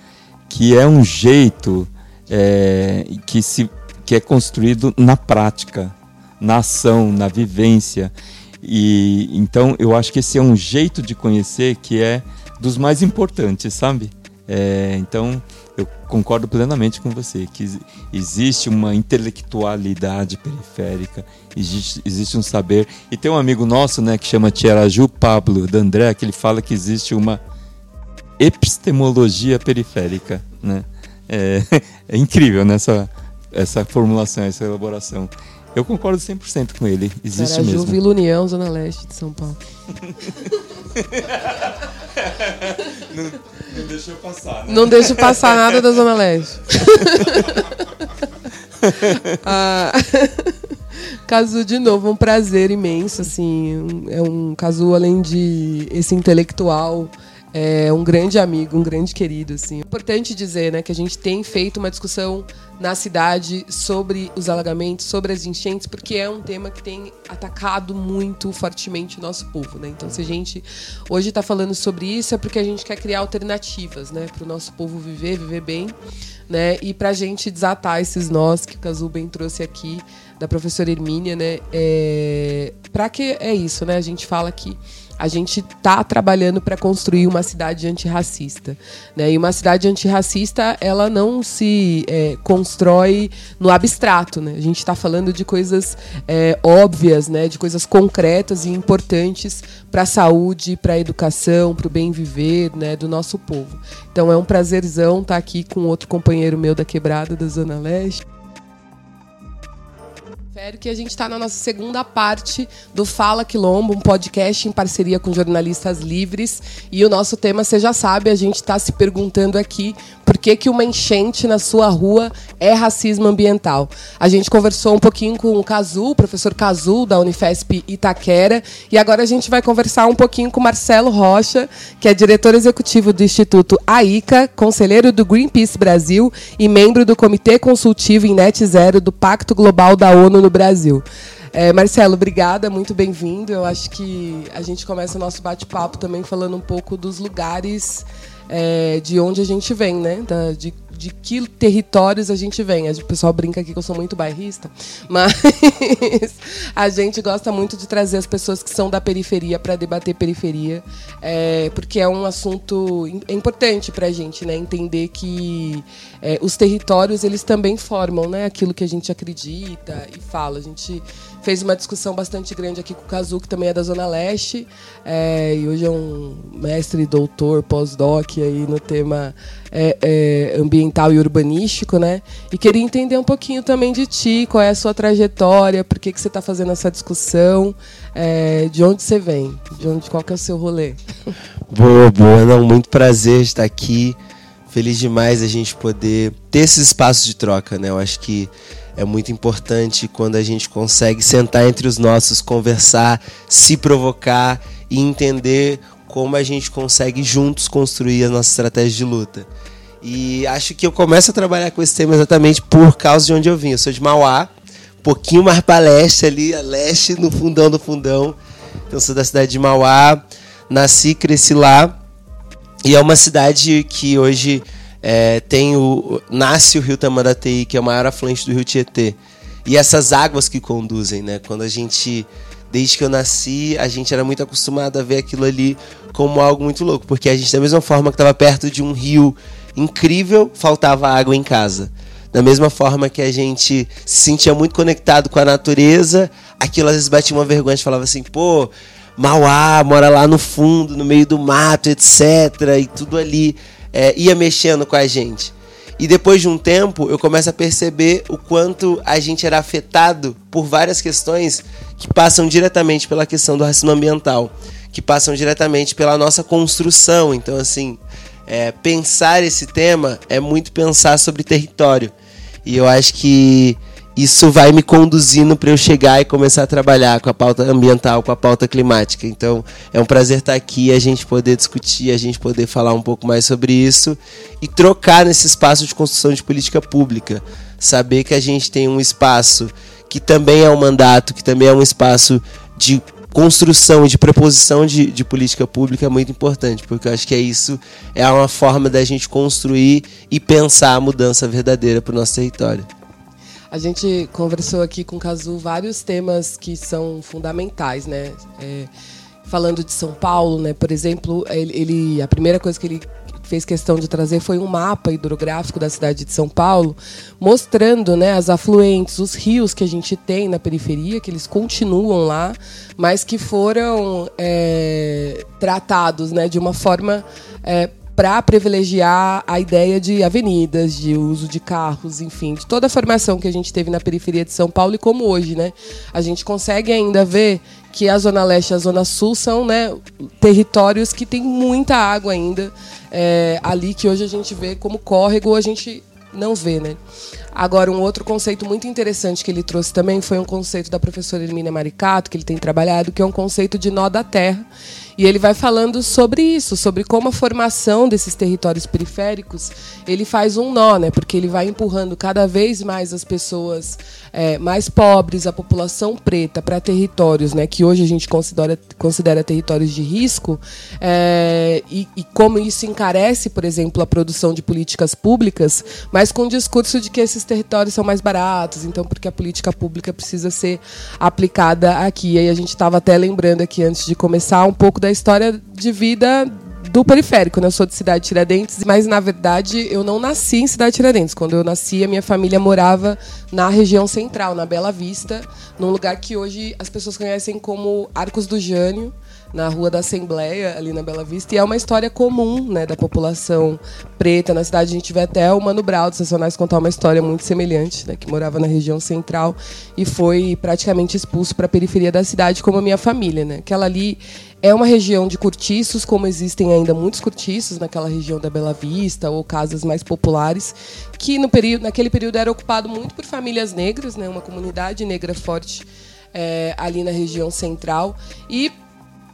que é um jeito é, que se que é construído na prática, na ação, na vivência. E então eu acho que esse é um jeito de conhecer que é dos mais importantes, sabe? É, então eu concordo plenamente com você que existe uma intelectualidade periférica, existe, existe um saber. E tem um amigo nosso, né, que chama Tiaraju Pablo D'André, que ele fala que existe uma epistemologia periférica, né? É, é incrível nessa né, essa formulação, essa elaboração. Eu concordo 100% com ele. Existe Caraju, mesmo. Vila União, Zona Leste de São Paulo. não, não deixou passar, né? Não deixa passar nada da Zona Leste. ah, Caso, de novo, um prazer imenso, assim. é um caso, além de esse intelectual é um grande amigo, um grande querido, assim. Importante dizer, né, que a gente tem feito uma discussão na cidade sobre os alagamentos, sobre as enchentes, porque é um tema que tem atacado muito fortemente o nosso povo, né? Então, se a gente hoje está falando sobre isso, é porque a gente quer criar alternativas, né, para o nosso povo viver, viver bem, né? E para a gente desatar esses nós que o Cazu bem trouxe aqui da professora Hermínia, né? É... Para que é isso, né? A gente fala que a gente está trabalhando para construir uma cidade antirracista. Né? E uma cidade antirracista, ela não se é, constrói no abstrato. Né? A gente está falando de coisas é, óbvias, né? de coisas concretas e importantes para a saúde, para a educação, para o bem viver né? do nosso povo. Então é um prazerzão estar tá aqui com outro companheiro meu da Quebrada, da Zona Leste que a gente está na nossa segunda parte do Fala Quilombo, um podcast em parceria com jornalistas livres. E o nosso tema, você já sabe, a gente está se perguntando aqui por que, que uma enchente na sua rua é racismo ambiental. A gente conversou um pouquinho com o Cazu, o professor Cazu, da Unifesp Itaquera, e agora a gente vai conversar um pouquinho com Marcelo Rocha, que é diretor executivo do Instituto AICA, conselheiro do Greenpeace Brasil e membro do Comitê Consultivo em Net Zero do Pacto Global da ONU no Brasil. É, Marcelo, obrigada, muito bem-vindo. Eu acho que a gente começa o nosso bate-papo também falando um pouco dos lugares é, de onde a gente vem, né? Da, de, de que territórios a gente vem. O pessoal brinca aqui que eu sou muito bairrista, mas a gente gosta muito de trazer as pessoas que são da periferia para debater periferia, é, porque é um assunto importante para a gente, né? Entender que é, os territórios eles também formam, né? Aquilo que a gente acredita e fala. A gente fez uma discussão bastante grande aqui com o Kazu, que também é da Zona Leste, é, e hoje é um mestre, doutor, pós-doc aí no tema é, é, ambiental e urbanístico, né? E queria entender um pouquinho também de ti, qual é a sua trajetória, por que, que você está fazendo essa discussão, é, de onde você vem, de onde, qual que é o seu rolê. Boa, boa, não, muito prazer estar aqui, feliz demais a gente poder ter esses espaços de troca, né? Eu acho que é muito importante quando a gente consegue sentar entre os nossos, conversar, se provocar e entender como a gente consegue juntos construir a nossa estratégia de luta. E acho que eu começo a trabalhar com esse tema exatamente por causa de onde eu vim. Eu sou de Mauá, pouquinho mais para leste ali, a leste, no fundão do fundão. Então sou da cidade de Mauá, nasci, cresci lá. E é uma cidade que hoje é, tem o nasce o Rio Tamandatei, que é o maior afluente do Rio Tietê. E essas águas que conduzem, né? Quando a gente desde que eu nasci, a gente era muito acostumado a ver aquilo ali como algo muito louco, porque a gente da mesma forma que estava perto de um rio incrível, faltava água em casa. Da mesma forma que a gente se sentia muito conectado com a natureza, aquilo às vezes batia uma vergonha, a gente falava assim, pô, Mauá, mora lá no fundo, no meio do mato, etc. E tudo ali é, ia mexendo com a gente. E depois de um tempo, eu começo a perceber o quanto a gente era afetado por várias questões que passam diretamente pela questão do racismo ambiental, que passam diretamente pela nossa construção. Então, assim, é, pensar esse tema é muito pensar sobre território. E eu acho que isso vai me conduzindo para eu chegar e começar a trabalhar com a pauta ambiental, com a pauta climática. Então, é um prazer estar aqui, a gente poder discutir, a gente poder falar um pouco mais sobre isso e trocar nesse espaço de construção de política pública. Saber que a gente tem um espaço que também é um mandato, que também é um espaço de construção e de preposição de, de política pública é muito importante, porque eu acho que é isso, é uma forma da gente construir e pensar a mudança verdadeira para o nosso território. A gente conversou aqui com o Cazu vários temas que são fundamentais, né? É, falando de São Paulo, né? Por exemplo, ele, ele, a primeira coisa que ele fez questão de trazer foi um mapa hidrográfico da cidade de São Paulo, mostrando né, as afluentes, os rios que a gente tem na periferia, que eles continuam lá, mas que foram é, tratados né, de uma forma é, para privilegiar a ideia de avenidas, de uso de carros, enfim, de toda a formação que a gente teve na periferia de São Paulo e como hoje, né? A gente consegue ainda ver que a Zona Leste e a Zona Sul são né, territórios que tem muita água ainda é, ali, que hoje a gente vê como córrego, a gente não vê, né? Agora, um outro conceito muito interessante que ele trouxe também foi um conceito da professora Hermínia Maricato, que ele tem trabalhado, que é um conceito de nó da terra, E ele vai falando sobre isso, sobre como a formação desses territórios periféricos ele faz um nó, né? Porque ele vai empurrando cada vez mais as pessoas é, mais pobres, a população preta, para territórios, né? Que hoje a gente considera, considera territórios de risco, é, e, e como isso encarece, por exemplo, a produção de políticas públicas, mas com o discurso de que esses territórios são mais baratos, então porque a política pública precisa ser aplicada aqui. E aí a gente estava até lembrando aqui antes de começar um pouco da história de vida do periférico, né? Eu sou de Cidade Tiradentes, mas na verdade eu não nasci em Cidade Tiradentes. Quando eu nasci, a minha família morava na região central, na Bela Vista, num lugar que hoje as pessoas conhecem como Arcos do Jânio, na Rua da Assembleia, ali na Bela Vista, e é uma história comum, né, da população preta na cidade. A gente vê até o Mano Brown dos Sessionais contar uma história muito semelhante, né, que morava na região central e foi praticamente expulso para a periferia da cidade, como a minha família, né? Aquela ali é uma região de cortiços, como existem ainda muitos cortiços naquela região da Bela Vista ou casas mais populares, que no período, naquele período era ocupado muito por famílias negras, né, uma comunidade negra forte é, ali na região central e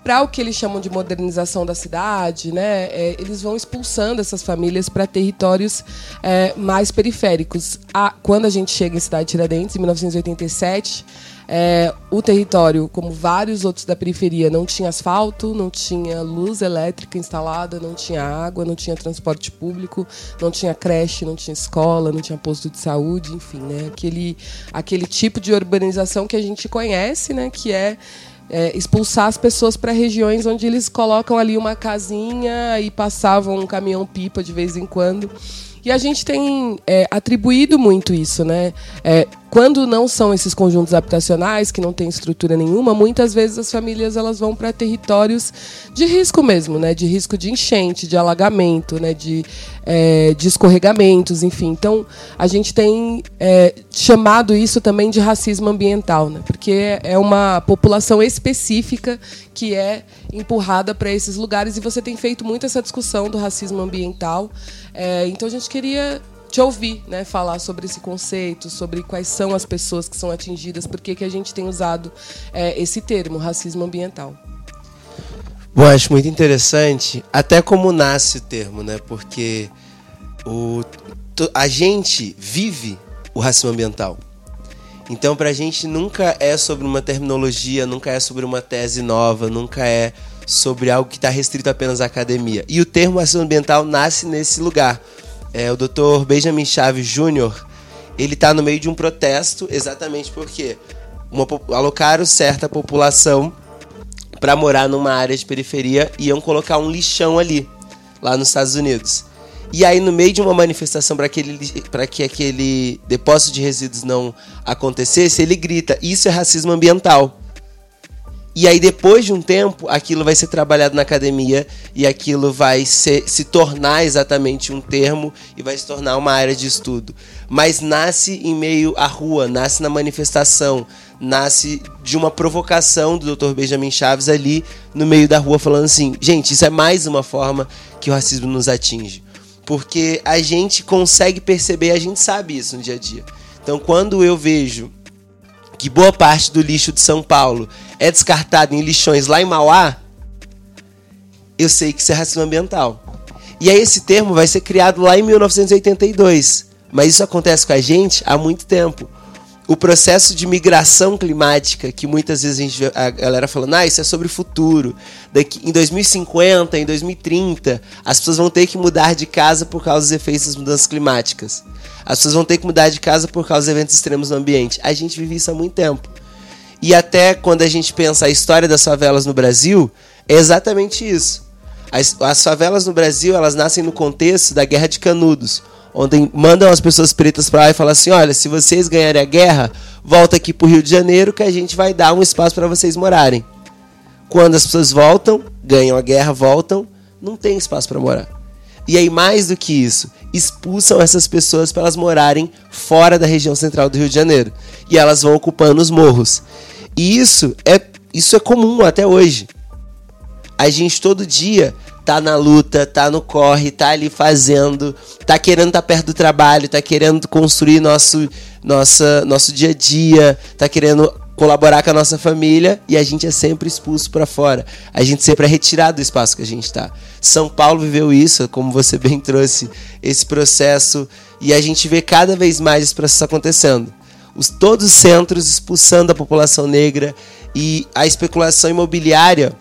para o que eles chamam de modernização da cidade, né, é, eles vão expulsando essas famílias para territórios é, mais periféricos. A, quando a gente chega em Cidade Tiradentes, em 1987, é, o território, como vários outros da periferia, não tinha asfalto, não tinha luz elétrica instalada, não tinha água, não tinha transporte público, não tinha creche, não tinha escola, não tinha posto de saúde, enfim, né, aquele, aquele tipo de urbanização que a gente conhece, né, que é é, expulsar as pessoas para regiões onde eles colocam ali uma casinha e passavam um caminhão pipa de vez em quando. E a gente tem é, atribuído muito isso, né? É, quando não são esses conjuntos habitacionais que não têm estrutura nenhuma, muitas vezes as famílias elas vão para territórios de risco mesmo, né? De risco de enchente, de alagamento, né? De, é, de escorregamentos, enfim. Então a gente tem é, chamado isso também de racismo ambiental, né? Porque é uma população específica que é empurrada para esses lugares e você tem feito muito essa discussão do racismo ambiental. É, então a gente queria te ouvir, né, falar sobre esse conceito, sobre quais são as pessoas que são atingidas, por que, a gente tem usado é, esse termo, racismo ambiental. Bom, acho muito interessante, até como nasce o termo, né? Porque o, a gente vive o racismo ambiental. Então, para a gente nunca é sobre uma terminologia, nunca é sobre uma tese nova, nunca é sobre algo que está restrito apenas à academia. E o termo racismo ambiental nasce nesse lugar é, o Dr. Benjamin Chaves Jr., ele está no meio de um protesto exatamente porque uma, alocaram certa população para morar numa área de periferia e iam colocar um lixão ali, lá nos Estados Unidos. E aí, no meio de uma manifestação para que aquele depósito de resíduos não acontecesse, ele grita: Isso é racismo ambiental. E aí, depois de um tempo, aquilo vai ser trabalhado na academia e aquilo vai ser, se tornar exatamente um termo e vai se tornar uma área de estudo. Mas nasce em meio à rua, nasce na manifestação, nasce de uma provocação do Dr. Benjamin Chaves ali no meio da rua, falando assim: gente, isso é mais uma forma que o racismo nos atinge. Porque a gente consegue perceber, a gente sabe isso no dia a dia. Então, quando eu vejo que boa parte do lixo de São Paulo é descartado em lixões lá em Mauá, eu sei que isso é racismo ambiental. E aí esse termo vai ser criado lá em 1982. Mas isso acontece com a gente há muito tempo o processo de migração climática, que muitas vezes a, gente a galera falando, ah, isso é sobre o futuro. Daqui, em 2050, em 2030, as pessoas vão ter que mudar de casa por causa dos efeitos das mudanças climáticas. As pessoas vão ter que mudar de casa por causa dos eventos extremos no ambiente. A gente vive isso há muito tempo. E até quando a gente pensa a história das favelas no Brasil, é exatamente isso. As, as favelas no Brasil, elas nascem no contexto da Guerra de Canudos, onde mandam as pessoas pretas para lá e falam assim: olha, se vocês ganharem a guerra, volta aqui para o Rio de Janeiro que a gente vai dar um espaço para vocês morarem. Quando as pessoas voltam, ganham a guerra, voltam, não tem espaço para morar. E aí, mais do que isso, expulsam essas pessoas para elas morarem fora da região central do Rio de Janeiro. E elas vão ocupando os morros. E isso é, isso é comum até hoje. A gente todo dia tá na luta, tá no corre, tá ali fazendo, tá querendo estar tá perto do trabalho, tá querendo construir nosso, nossa, nosso dia a dia, tá querendo colaborar com a nossa família e a gente é sempre expulso para fora. A gente sempre é retirado do espaço que a gente está. São Paulo viveu isso, como você bem trouxe, esse processo e a gente vê cada vez mais esse processo acontecendo. Os, todos os centros expulsando a população negra e a especulação imobiliária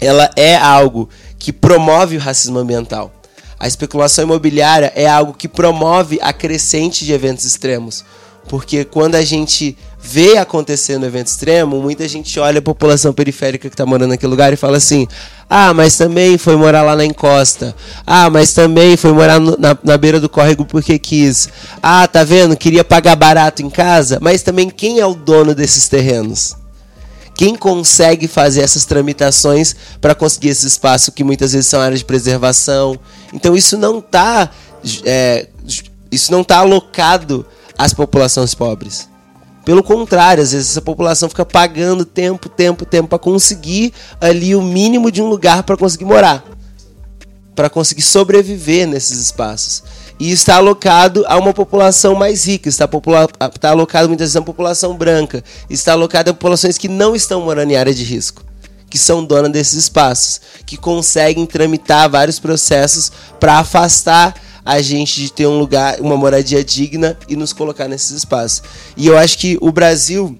ela é algo que promove o racismo ambiental. A especulação imobiliária é algo que promove a crescente de eventos extremos. Porque quando a gente vê acontecendo evento extremo, muita gente olha a população periférica que está morando naquele lugar e fala assim: ah, mas também foi morar lá na encosta. Ah, mas também foi morar no, na, na beira do córrego porque quis. Ah, tá vendo? Queria pagar barato em casa. Mas também quem é o dono desses terrenos? Quem consegue fazer essas tramitações para conseguir esse espaço que muitas vezes são áreas de preservação? Então isso não está é, isso não tá alocado às populações pobres. Pelo contrário, às vezes essa população fica pagando tempo, tempo, tempo para conseguir ali o mínimo de um lugar para conseguir morar, para conseguir sobreviver nesses espaços e está alocado a uma população mais rica, está, popula está alocado muitas vezes a uma população branca, está alocado a populações que não estão morando em área de risco, que são donas desses espaços, que conseguem tramitar vários processos para afastar a gente de ter um lugar, uma moradia digna e nos colocar nesses espaços. E eu acho que o Brasil,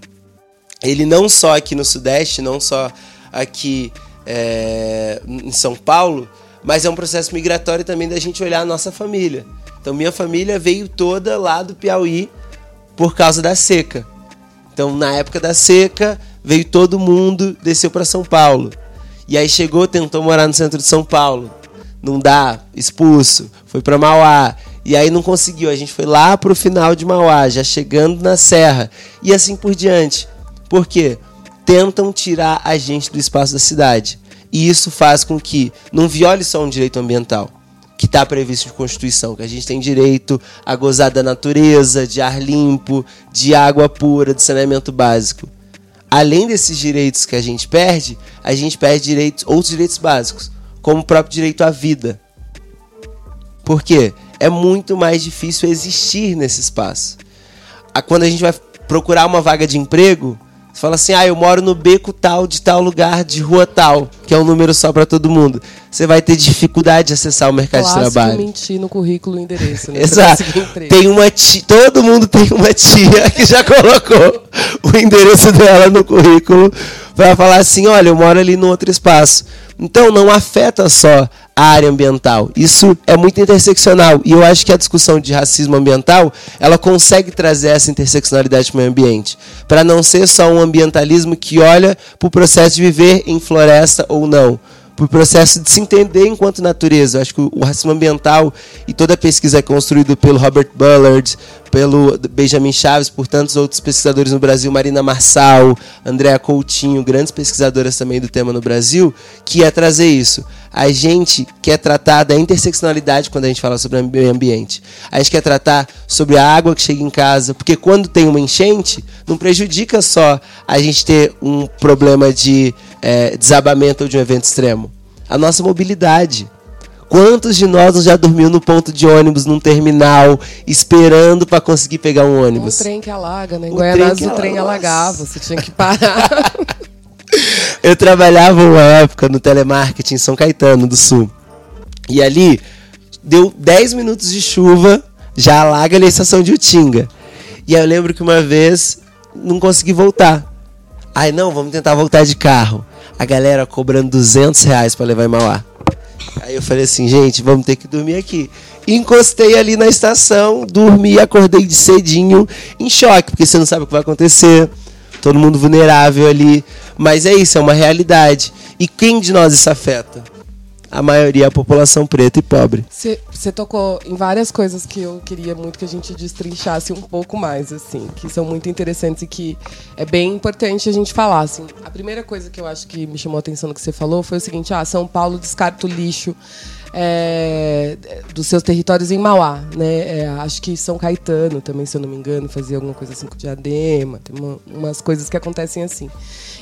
ele não só aqui no Sudeste, não só aqui é, em São Paulo, mas é um processo migratório também da gente olhar a nossa família. Então minha família veio toda lá do Piauí por causa da seca. Então na época da seca veio todo mundo, desceu para São Paulo. E aí chegou, tentou morar no centro de São Paulo. Não dá, expulso, foi para Mauá. E aí não conseguiu, a gente foi lá pro final de Mauá, já chegando na serra. E assim por diante. Por quê? Tentam tirar a gente do espaço da cidade. E isso faz com que não viole só um direito ambiental, que está previsto em Constituição, que a gente tem direito a gozar da natureza, de ar limpo, de água pura, de saneamento básico. Além desses direitos que a gente perde, a gente perde direitos, outros direitos básicos, como o próprio direito à vida. Por quê? É muito mais difícil existir nesse espaço. Quando a gente vai procurar uma vaga de emprego, você fala assim: ah, eu moro no beco tal, de tal lugar, de rua tal, que é um número só para todo mundo. Você vai ter dificuldade de acessar o mercado Clássico de trabalho. mentir no currículo e endereço, né? Exato. Tem uma tia, todo mundo tem uma tia que já colocou o endereço dela no currículo para falar assim: olha, eu moro ali no outro espaço. Então não afeta só área ambiental. Isso é muito interseccional e eu acho que a discussão de racismo ambiental, ela consegue trazer essa interseccionalidade para o meio ambiente, para não ser só um ambientalismo que olha para o processo de viver em floresta ou não, por processo de se entender enquanto natureza. Eu acho que o racismo ambiental e toda a pesquisa é construída pelo Robert Bullard, pelo Benjamin Chaves, por tantos outros pesquisadores no Brasil, Marina Marçal, Andréa Coutinho, grandes pesquisadoras também do tema no Brasil, que é trazer isso. A gente quer tratar da interseccionalidade quando a gente fala sobre o meio ambiente. A gente quer tratar sobre a água que chega em casa, porque quando tem uma enchente, não prejudica só a gente ter um problema de é, desabamento ou de um evento extremo. A nossa mobilidade. Quantos de nós já dormiu no ponto de ônibus, num terminal, esperando para conseguir pegar um ônibus? Um trem que alaga, né? Em Goianás o trem alagava, você tinha que parar. Eu trabalhava uma época no telemarketing em São Caetano do Sul. E ali deu 10 minutos de chuva, já alaga a estação de Utinga. E eu lembro que uma vez não consegui voltar. Aí não, vamos tentar voltar de carro. A galera cobrando 200 reais para levar em Mauá. Aí eu falei assim, gente, vamos ter que dormir aqui. Encostei ali na estação, dormi, acordei de cedinho, em choque, porque você não sabe o que vai acontecer. Todo mundo vulnerável ali. Mas é isso, é uma realidade. E quem de nós isso afeta? a maioria é a população preta e pobre. Você tocou em várias coisas que eu queria muito que a gente destrinchasse um pouco mais, assim, que são muito interessantes e que é bem importante a gente falar. Assim. A primeira coisa que eu acho que me chamou a atenção no que você falou foi o seguinte: ah, São Paulo descarta o lixo. É, dos seus territórios em Mauá, né? É, acho que São Caetano também, se eu não me engano, fazia alguma coisa assim com diadema, tem uma, umas coisas que acontecem assim.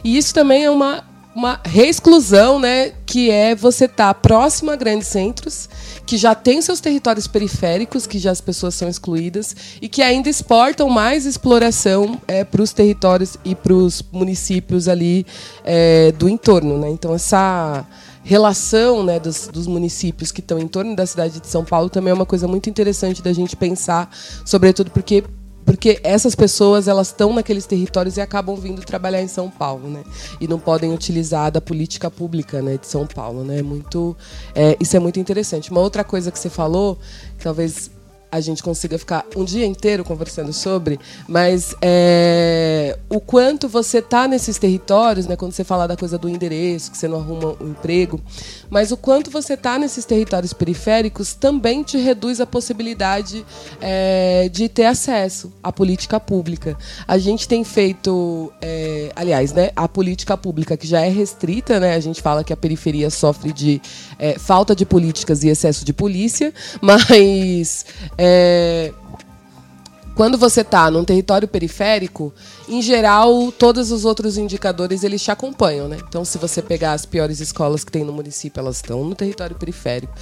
E isso também é uma uma reexclusão, né, que é você estar tá próximo a grandes centros, que já tem seus territórios periféricos, que já as pessoas são excluídas, e que ainda exportam mais exploração é, para os territórios e para os municípios ali é, do entorno. Né? Então, essa relação né, dos, dos, municípios que estão em torno da cidade de São Paulo também é uma coisa muito interessante da gente pensar, sobretudo porque porque essas pessoas elas estão naqueles territórios e acabam vindo trabalhar em São Paulo, né? E não podem utilizar da política pública, né, de São Paulo, né? Muito, é, isso é muito interessante. Uma outra coisa que você falou, talvez a gente consiga ficar um dia inteiro conversando sobre, mas é, o quanto você está nesses territórios, né, quando você fala da coisa do endereço, que você não arruma um emprego, mas o quanto você está nesses territórios periféricos também te reduz a possibilidade é, de ter acesso à política pública. A gente tem feito, é, aliás, né, a política pública que já é restrita, né, a gente fala que a periferia sofre de é, falta de políticas e excesso de polícia, mas é, quando você está num território periférico, em geral, todos os outros indicadores eles te acompanham, né? Então, se você pegar as piores escolas que tem no município, elas estão no território periférico.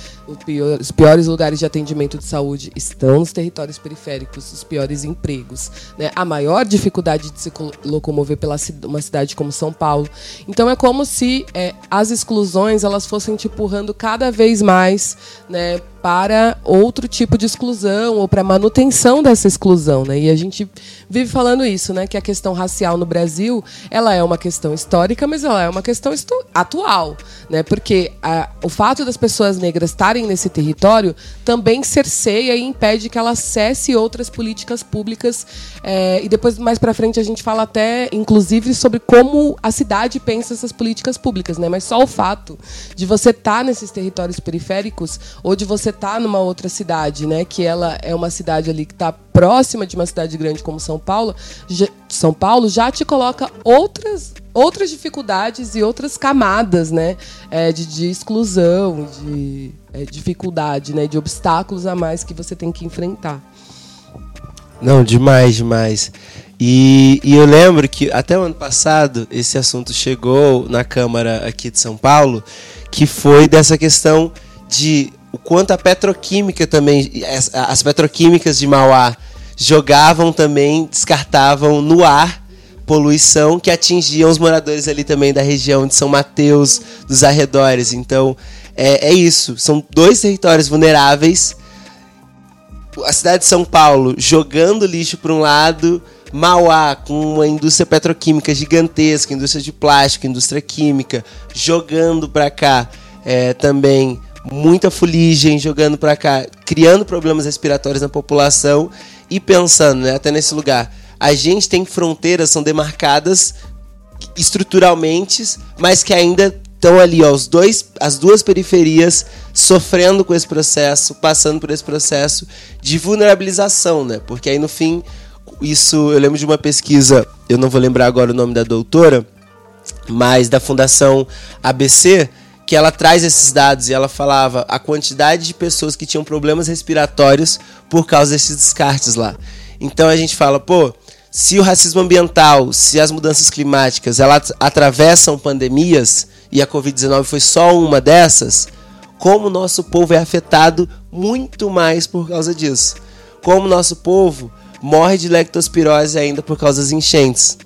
Pior, os piores lugares de atendimento de saúde estão nos territórios periféricos, os piores empregos, né? A maior dificuldade de se locomover pela uma cidade como São Paulo. Então, é como se é, as exclusões elas fossem te empurrando cada vez mais, né? Para outro tipo de exclusão ou para manutenção dessa exclusão, né? E a gente vive falando isso, né? Que a questão racial no Brasil, ela é uma questão histórica, mas ela é uma questão atual, né? Porque a, o fato das pessoas negras estarem nesse território também cerceia e impede que ela acesse outras políticas públicas. É, e depois mais para frente a gente fala até, inclusive, sobre como a cidade pensa essas políticas públicas, né? Mas só o fato de você estar tá nesses territórios periféricos ou de você tá numa outra cidade, né, que ela é uma cidade ali que está próxima de uma cidade grande como São Paulo, já, São Paulo já te coloca outras outras dificuldades e outras camadas, né, é, de, de, exclusão, de é, dificuldade, né, de obstáculos a mais que você tem que enfrentar. Não, demais, demais. E, e, eu lembro que até o ano passado esse assunto chegou na Câmara aqui de São Paulo, que foi dessa questão de o quanto a petroquímica também, as, as petroquímicas de Mauá jogavam também, descartavam no ar poluição que atingiam os moradores ali também da região de São Mateus, dos arredores. Então, é, é isso. São dois territórios vulneráveis. A cidade de São Paulo jogando lixo para um lado, Mauá com uma indústria petroquímica gigantesca, indústria de plástico, indústria química, jogando para cá é, também muita fuligem jogando para cá, criando problemas respiratórios na população e pensando, né, até nesse lugar. A gente tem fronteiras, são demarcadas estruturalmente, mas que ainda estão ali, ó, os dois, as duas periferias sofrendo com esse processo, passando por esse processo de vulnerabilização, né? Porque aí no fim, isso eu lembro de uma pesquisa, eu não vou lembrar agora o nome da doutora, mas da Fundação ABC, que ela traz esses dados e ela falava a quantidade de pessoas que tinham problemas respiratórios por causa desses descartes lá. Então a gente fala, pô, se o racismo ambiental, se as mudanças climáticas, elas atravessam pandemias e a Covid-19 foi só uma dessas, como o nosso povo é afetado muito mais por causa disso. Como o nosso povo morre de lectospirose ainda por causa das enchentes.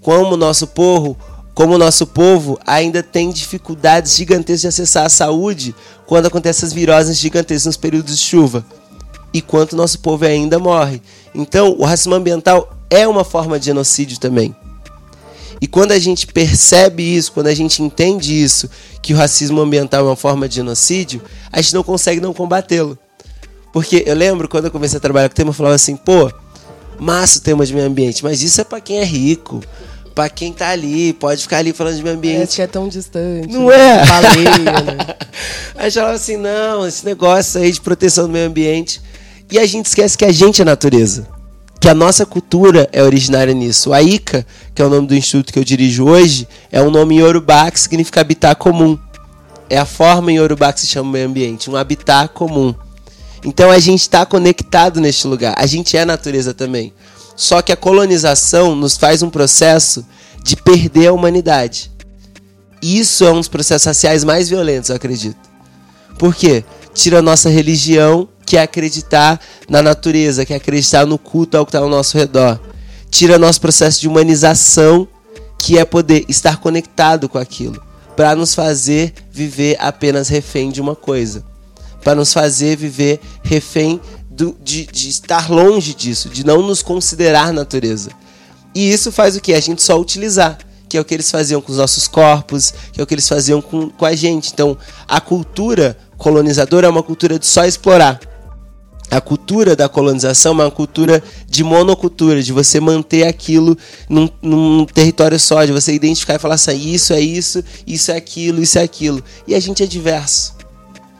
Como o nosso povo como o nosso povo ainda tem dificuldades gigantescas de acessar a saúde quando acontecem as viroses gigantescas nos períodos de chuva. E quanto o nosso povo ainda morre. Então, o racismo ambiental é uma forma de genocídio também. E quando a gente percebe isso, quando a gente entende isso, que o racismo ambiental é uma forma de genocídio, a gente não consegue não combatê-lo. Porque eu lembro quando eu comecei a trabalhar com o tema, eu falava assim, pô, massa o tema de meio ambiente, mas isso é para quem é rico pra quem tá ali, pode ficar ali falando de meio ambiente. Parece que é tão distante. Não né? é? Baleia, né? Aí falava assim, não, esse negócio aí de proteção do meio ambiente. E a gente esquece que a gente é natureza. Que a nossa cultura é originária nisso. A Ica, que é o nome do instituto que eu dirijo hoje, é um nome em Yorubá que significa habitat comum. É a forma em Yorubá que se chama meio ambiente, um habitat comum. Então a gente está conectado neste lugar. A gente é natureza também. Só que a colonização nos faz um processo de perder a humanidade. Isso é um dos processos raciais mais violentos, eu acredito. Por quê? Tira a nossa religião, que é acreditar na natureza, que é acreditar no culto ao que está ao nosso redor. Tira nosso processo de humanização, que é poder estar conectado com aquilo, para nos fazer viver apenas refém de uma coisa, para nos fazer viver refém do, de, de estar longe disso, de não nos considerar natureza. E isso faz o que? A gente só utilizar que é o que eles faziam com os nossos corpos, que é o que eles faziam com, com a gente. Então, a cultura colonizadora é uma cultura de só explorar. A cultura da colonização é uma cultura de monocultura, de você manter aquilo num, num, território só, de você identificar e falar assim: isso é isso, isso é aquilo, isso é aquilo. E a gente é diverso.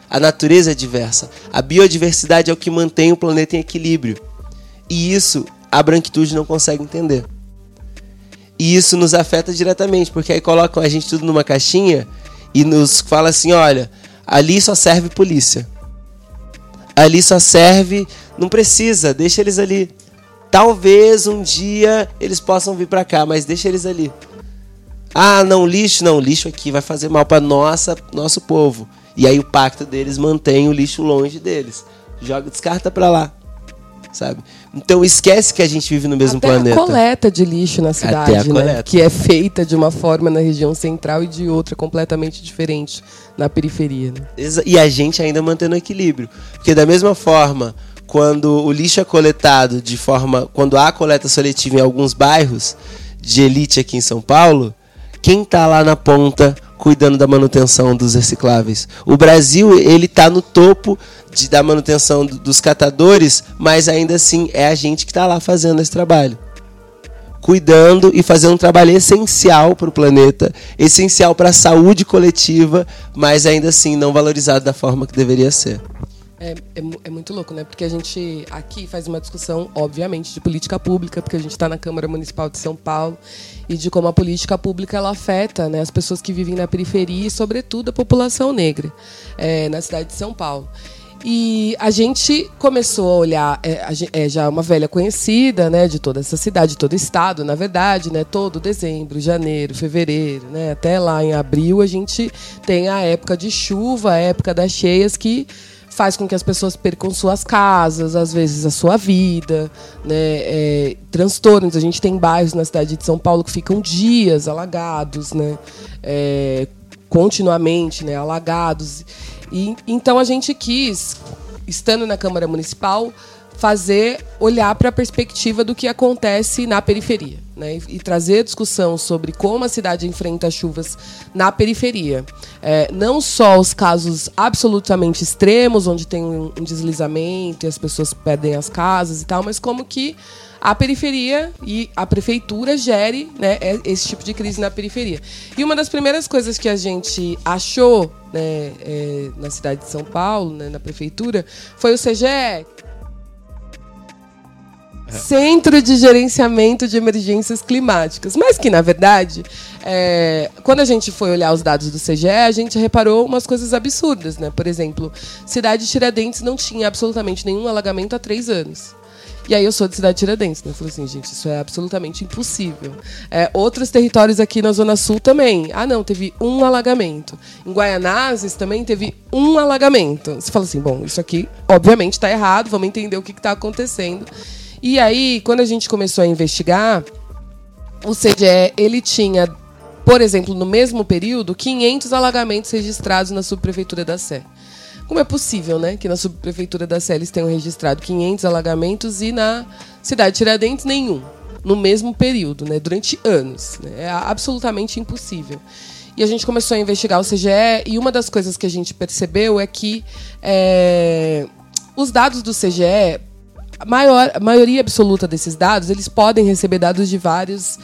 A natureza é diversa. A biodiversidade é o que mantém o planeta em equilíbrio. E isso a branquitude não consegue entender. E isso nos afeta diretamente, porque aí colocam a gente tudo numa caixinha e nos fala assim: olha, ali só serve polícia. Ali só serve. Não precisa, deixa eles ali. Talvez um dia eles possam vir para cá, mas deixa eles ali. Ah, não, lixo, não, lixo aqui vai fazer mal para nossa, nosso povo. E aí o pacto deles mantém o lixo longe deles. Joga, descarta para lá sabe? Então esquece que a gente vive no mesmo Até planeta. A coleta de lixo na cidade, né? Que é feita de uma forma na região central e de outra completamente diferente na periferia. Né? E a gente ainda mantendo equilíbrio. Porque da mesma forma, quando o lixo é coletado de forma. Quando há coleta seletiva em alguns bairros de elite aqui em São Paulo, quem está lá na ponta cuidando da manutenção dos recicláveis? O Brasil, ele está no topo de, da manutenção do, dos catadores, mas ainda assim é a gente que está lá fazendo esse trabalho. Cuidando e fazendo um trabalho essencial para o planeta, essencial para a saúde coletiva, mas ainda assim não valorizado da forma que deveria ser. É, é, é, muito louco, né? Porque a gente aqui faz uma discussão, obviamente, de política pública, porque a gente está na Câmara Municipal de São Paulo e de como a política pública ela afeta né, as pessoas que vivem na periferia e, sobretudo, a população negra é, na cidade de São Paulo. E a gente começou a olhar, é, é, já uma velha conhecida, né, de toda essa cidade, de todo o estado, na verdade, né, todo dezembro, janeiro, fevereiro, né, até lá em abril a gente tem a época de chuva, a época das cheias que faz com que as pessoas percam suas casas, às vezes a sua vida, né, é, transtornos. A gente tem bairros na cidade de São Paulo que ficam dias alagados, né, é, continuamente, né, alagados. E, então a gente quis, estando na Câmara Municipal, fazer olhar para a perspectiva do que acontece na periferia. Né, e, trazer discussão sobre como a cidade enfrenta chuvas na periferia. É, não só os casos absolutamente extremos, onde tem um, um, deslizamento e as pessoas perdem as casas e tal, mas como que a periferia e a prefeitura gere né, é, esse tipo de crise na periferia. E uma das primeiras coisas que a gente achou né, é, na cidade de São Paulo, né, na prefeitura, foi o CGE, Centro de Gerenciamento de Emergências Climáticas. Mas que, na verdade, é, quando a gente foi olhar os dados do CGE, a gente reparou umas coisas absurdas. Né? Por exemplo, cidade de Tiradentes não tinha absolutamente nenhum alagamento há três anos. E aí eu sou de Cidade Tiradentes, né? Eu falei assim, gente, isso é absolutamente impossível. É, outros territórios aqui na Zona Sul também. Ah, não, teve um alagamento. Em Guaianazes também teve um alagamento. Você fala assim, bom, isso aqui obviamente está errado, vamos entender o que está acontecendo. E aí, quando a gente começou a investigar, o CGE, ele tinha, por exemplo, no mesmo período, 500 alagamentos registrados na subprefeitura da Sé. Como é possível, né, que na subprefeitura da Sé eles tenham registrado 500 alagamentos e na cidade de Tiradentes nenhum, no mesmo período, né, durante anos. Né? É absolutamente impossível. E a gente começou a investigar o CGE e uma das coisas que a gente percebeu é que é, os dados do CGE a, maior, a maioria absoluta desses dados, eles podem receber dados de vários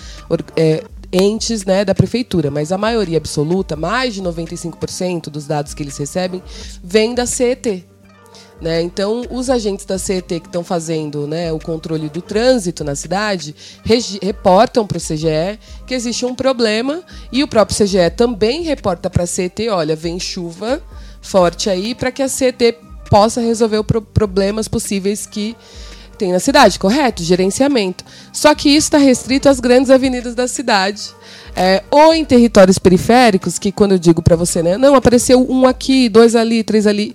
é, entes né, da prefeitura, mas a maioria absoluta, mais de 95% dos dados que eles recebem, vem da CET. Né? Então, os agentes da CET que estão fazendo né, o controle do trânsito na cidade reportam para o CGE que existe um problema e o próprio CGE também reporta para a CET: olha, vem chuva forte aí para que a CET possa resolver pro problemas possíveis que tem na cidade, correto? Gerenciamento. Só que isso está restrito às grandes avenidas da cidade. É, ou em territórios periféricos, que quando eu digo para você, né, não, apareceu um aqui, dois ali, três ali,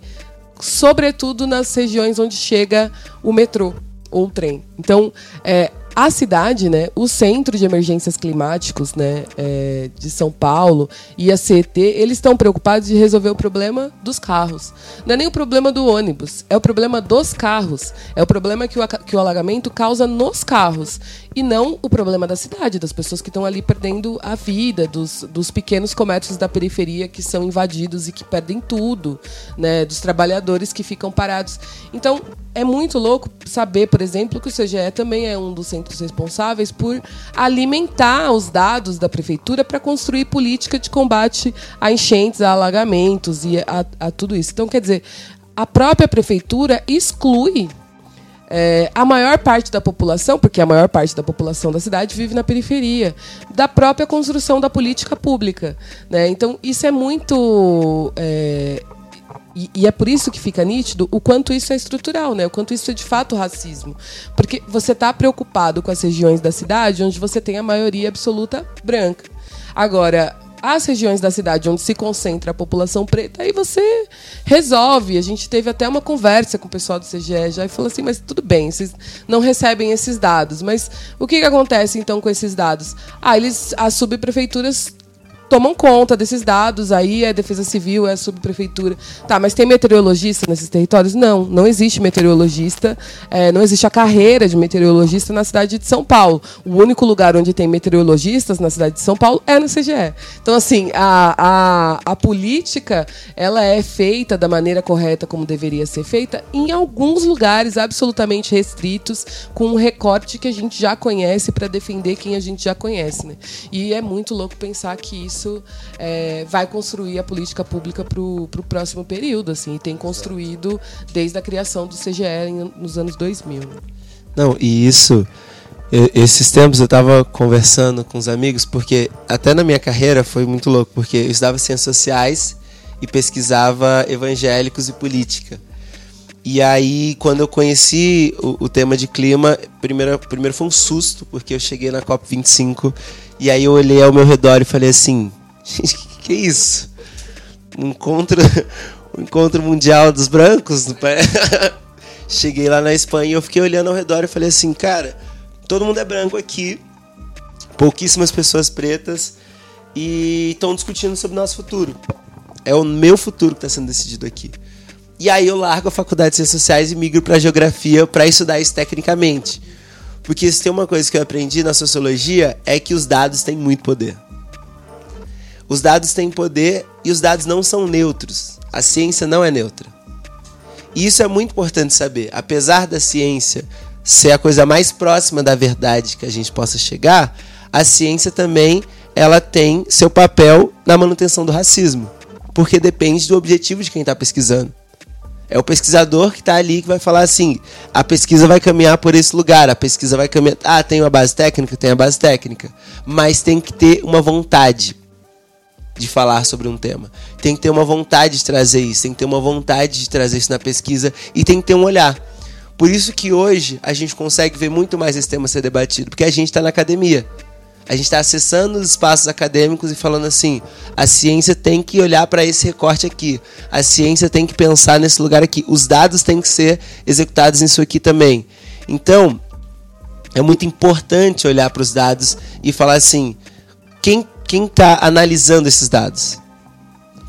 sobretudo nas regiões onde chega o metrô ou o trem. Então, é, a cidade, né, o Centro de Emergências Climáticos né, é, de São Paulo e a CET, eles estão preocupados de resolver o problema dos carros. Não é nem o problema do ônibus, é o problema dos carros. É o problema que o, que o alagamento causa nos carros. E não o problema da cidade, das pessoas que estão ali perdendo a vida, dos, dos pequenos comércios da periferia que são invadidos e que perdem tudo, né, dos trabalhadores que ficam parados. Então, é muito louco saber, por exemplo, que o CGE também é um dos centros responsáveis por alimentar os dados da prefeitura para construir política de combate a enchentes, a alagamentos e a, a tudo isso. Então, quer dizer, a própria prefeitura exclui é, a maior parte da população, porque a maior parte da população da cidade vive na periferia, da própria construção da política pública. Né? Então, isso é muito. É, e, e, é por isso que fica nítido o quanto isso é estrutural, né? O quanto isso é de fato racismo. Porque você está preocupado com as regiões da cidade onde você tem a maioria absoluta branca. Agora, as regiões da cidade onde se concentra a população preta, aí você resolve. A gente teve até uma conversa com o pessoal do CGE já e falou assim: mas tudo bem, vocês não recebem esses dados. Mas o que, que acontece então com esses dados? Ah, eles, as subprefeituras tomam conta desses dados, aí é a Defesa Civil, é a subprefeitura. Tá, mas tem meteorologista nesses territórios? Não, não existe meteorologista, é, não existe a carreira de meteorologista na cidade de São Paulo. O único lugar onde tem meteorologistas na cidade de São Paulo é no CGE. Então, assim, a, a, a política, ela é feita da maneira correta como deveria ser feita em alguns lugares absolutamente restritos, com um recorte que a gente já conhece para defender quem a gente já conhece. Né? E é muito louco pensar que isso isso é, vai construir a política pública para o próximo período, assim, e tem construído desde a criação do CGE nos anos 2000. Não, e isso, esses tempos eu estava conversando com os amigos, porque até na minha carreira foi muito louco, porque eu estudava ciências sociais e pesquisava evangélicos e política. E aí, quando eu conheci o, o, tema de clima, primeiro, primeiro foi um susto, porque eu cheguei na COP25 e aí eu olhei ao meu redor e falei assim: gente, que, que é isso? Um encontro, um encontro mundial dos brancos? cheguei lá na Espanha e eu fiquei olhando ao redor e falei assim: cara, todo mundo é branco aqui, pouquíssimas pessoas pretas e estão discutindo sobre o nosso futuro. É o meu futuro que está sendo decidido aqui. E aí eu largo a faculdade de Ciências Sociais e migro para Geografia para estudar isso tecnicamente. Porque se tem uma coisa que eu aprendi na sociologia é que os dados têm muito poder. Os dados têm poder e os dados não são neutros. A ciência não é neutra. E isso é muito importante saber. Apesar da ciência ser a coisa mais próxima da verdade que a gente possa chegar, a ciência também ela tem seu papel na manutenção do racismo, porque depende do objetivo de quem está pesquisando. É o pesquisador que está ali que vai falar assim: a pesquisa vai caminhar por esse lugar, a pesquisa vai caminhar. Ah, tem uma base técnica? Tem a base técnica. Mas tem que ter uma vontade de falar sobre um tema. Tem que ter uma vontade de trazer isso, tem que ter uma vontade de trazer isso na pesquisa e tem que ter um olhar. Por isso que hoje a gente consegue ver muito mais esse tema ser debatido, porque a gente está na academia. A gente está acessando os espaços acadêmicos e falando assim: a ciência tem que olhar para esse recorte aqui, a ciência tem que pensar nesse lugar aqui, os dados têm que ser executados nisso aqui também. Então, é muito importante olhar para os dados e falar assim: quem quem está analisando esses dados?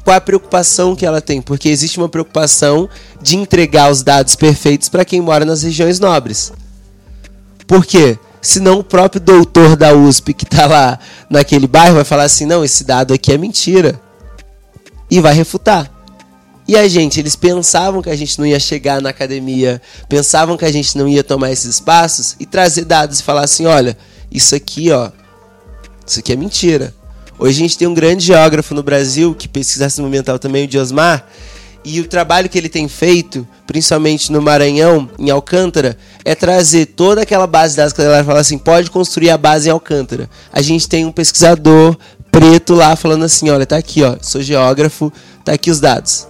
Qual a preocupação que ela tem? Porque existe uma preocupação de entregar os dados perfeitos para quem mora nas regiões nobres. Por quê? Senão o próprio doutor da USP que está lá naquele bairro vai falar assim: não, esse dado aqui é mentira. E vai refutar. E a gente, eles pensavam que a gente não ia chegar na academia, pensavam que a gente não ia tomar esses espaços e trazer dados e falar assim: olha, isso aqui, ó, isso aqui é mentira. Hoje a gente tem um grande geógrafo no Brasil que pesquisa racismo ambiental também, o Diosmar, e o trabalho que ele tem feito, principalmente no Maranhão, em Alcântara, é trazer toda aquela base dados que ela fala assim, pode construir a base em Alcântara. A gente tem um pesquisador preto lá falando assim, olha, tá aqui, ó, sou geógrafo, tá aqui os dados.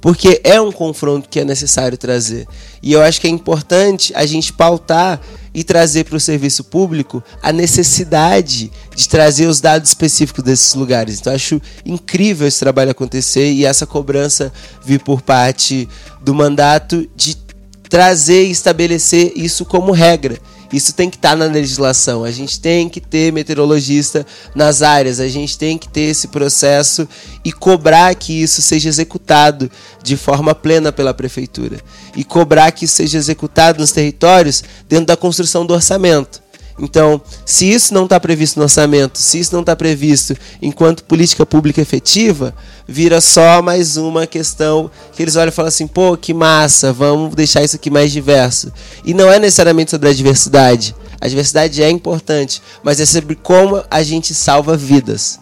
Porque é um confronto que é necessário trazer. E eu acho que é importante a gente pautar e trazer para o serviço público a necessidade de trazer os dados específicos desses lugares. Então, acho incrível esse trabalho acontecer e essa cobrança vir por parte do mandato de trazer e estabelecer isso como regra. Isso tem que estar tá na legislação. A gente tem que ter meteorologista nas áreas, a gente tem que ter esse processo e cobrar que isso seja executado de forma plena pela prefeitura. E cobrar que isso seja executado nos territórios dentro da construção do orçamento. Então, se isso não está previsto no orçamento, se isso não está previsto enquanto política pública efetiva, vira só mais uma questão que eles olham e falam assim: pô, que massa, vamos deixar isso aqui mais diverso. E não é necessariamente sobre a diversidade. A diversidade é importante, mas é sobre como a gente salva vidas.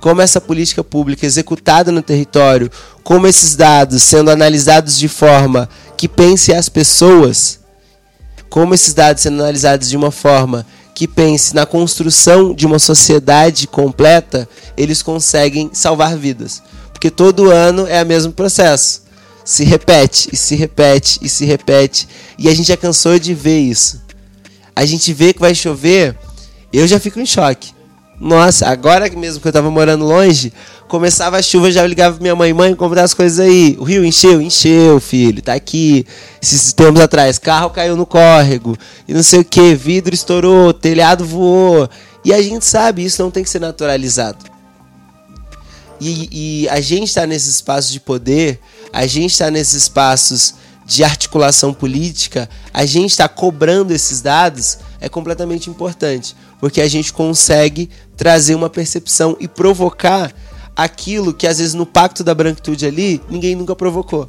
Como essa política pública executada no território, como esses dados sendo analisados de forma que pense as pessoas como esses dados sendo analisados de uma forma que pense na construção de uma sociedade completa, eles conseguem salvar vidas. Porque todo ano é o mesmo processo. Se repete, e se repete, e se repete. E a gente já cansou de ver isso. A gente vê que vai chover, eu já fico em choque. Nossa, agora mesmo que eu tava morando longe, começava a chuva, já ligava pra minha mãe, mãe, comprar as coisas aí. O rio encheu? Encheu, filho, tá aqui. Esses tempos atrás, carro caiu no córrego, e não sei o que, vidro estourou, telhado voou. E a gente sabe, isso não tem que ser naturalizado. E, e a gente está nesses espaços de poder, a gente está nesses espaços de articulação política, a gente está cobrando esses dados é completamente importante, porque a gente consegue trazer uma percepção e provocar aquilo que às vezes no pacto da branquitude ali ninguém nunca provocou.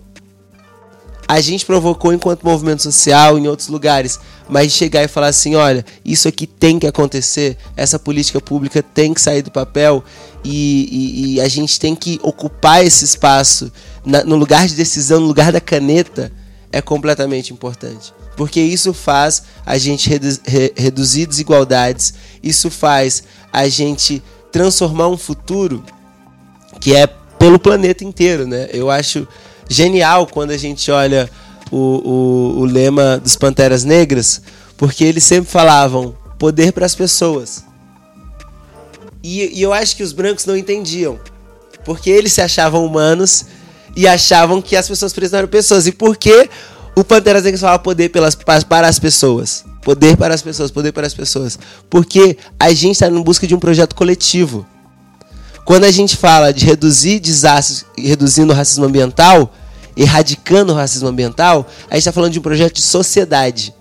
A gente provocou enquanto movimento social em outros lugares, mas chegar e falar assim, olha, isso aqui tem que acontecer, essa política pública tem que sair do papel e, e, e a gente tem que ocupar esse espaço na, no lugar de decisão, no lugar da caneta, é completamente importante. Porque isso faz a gente redu re reduzir desigualdades, isso faz a gente transformar um futuro que é pelo planeta inteiro, né? Eu acho genial quando a gente olha o, o, o lema dos Panteras Negras, porque eles sempre falavam poder para as pessoas. E, e eu acho que os brancos não entendiam, porque eles se achavam humanos e achavam que as pessoas pretas não eram pessoas. E por que o Panteras Negras fala poder pelas, para as pessoas? Poder para as pessoas, poder para as pessoas. Porque a gente está em busca de um projeto coletivo. Quando a gente fala de reduzir desastres, reduzindo o racismo ambiental, erradicando o racismo ambiental, a gente está falando de um projeto de sociedade.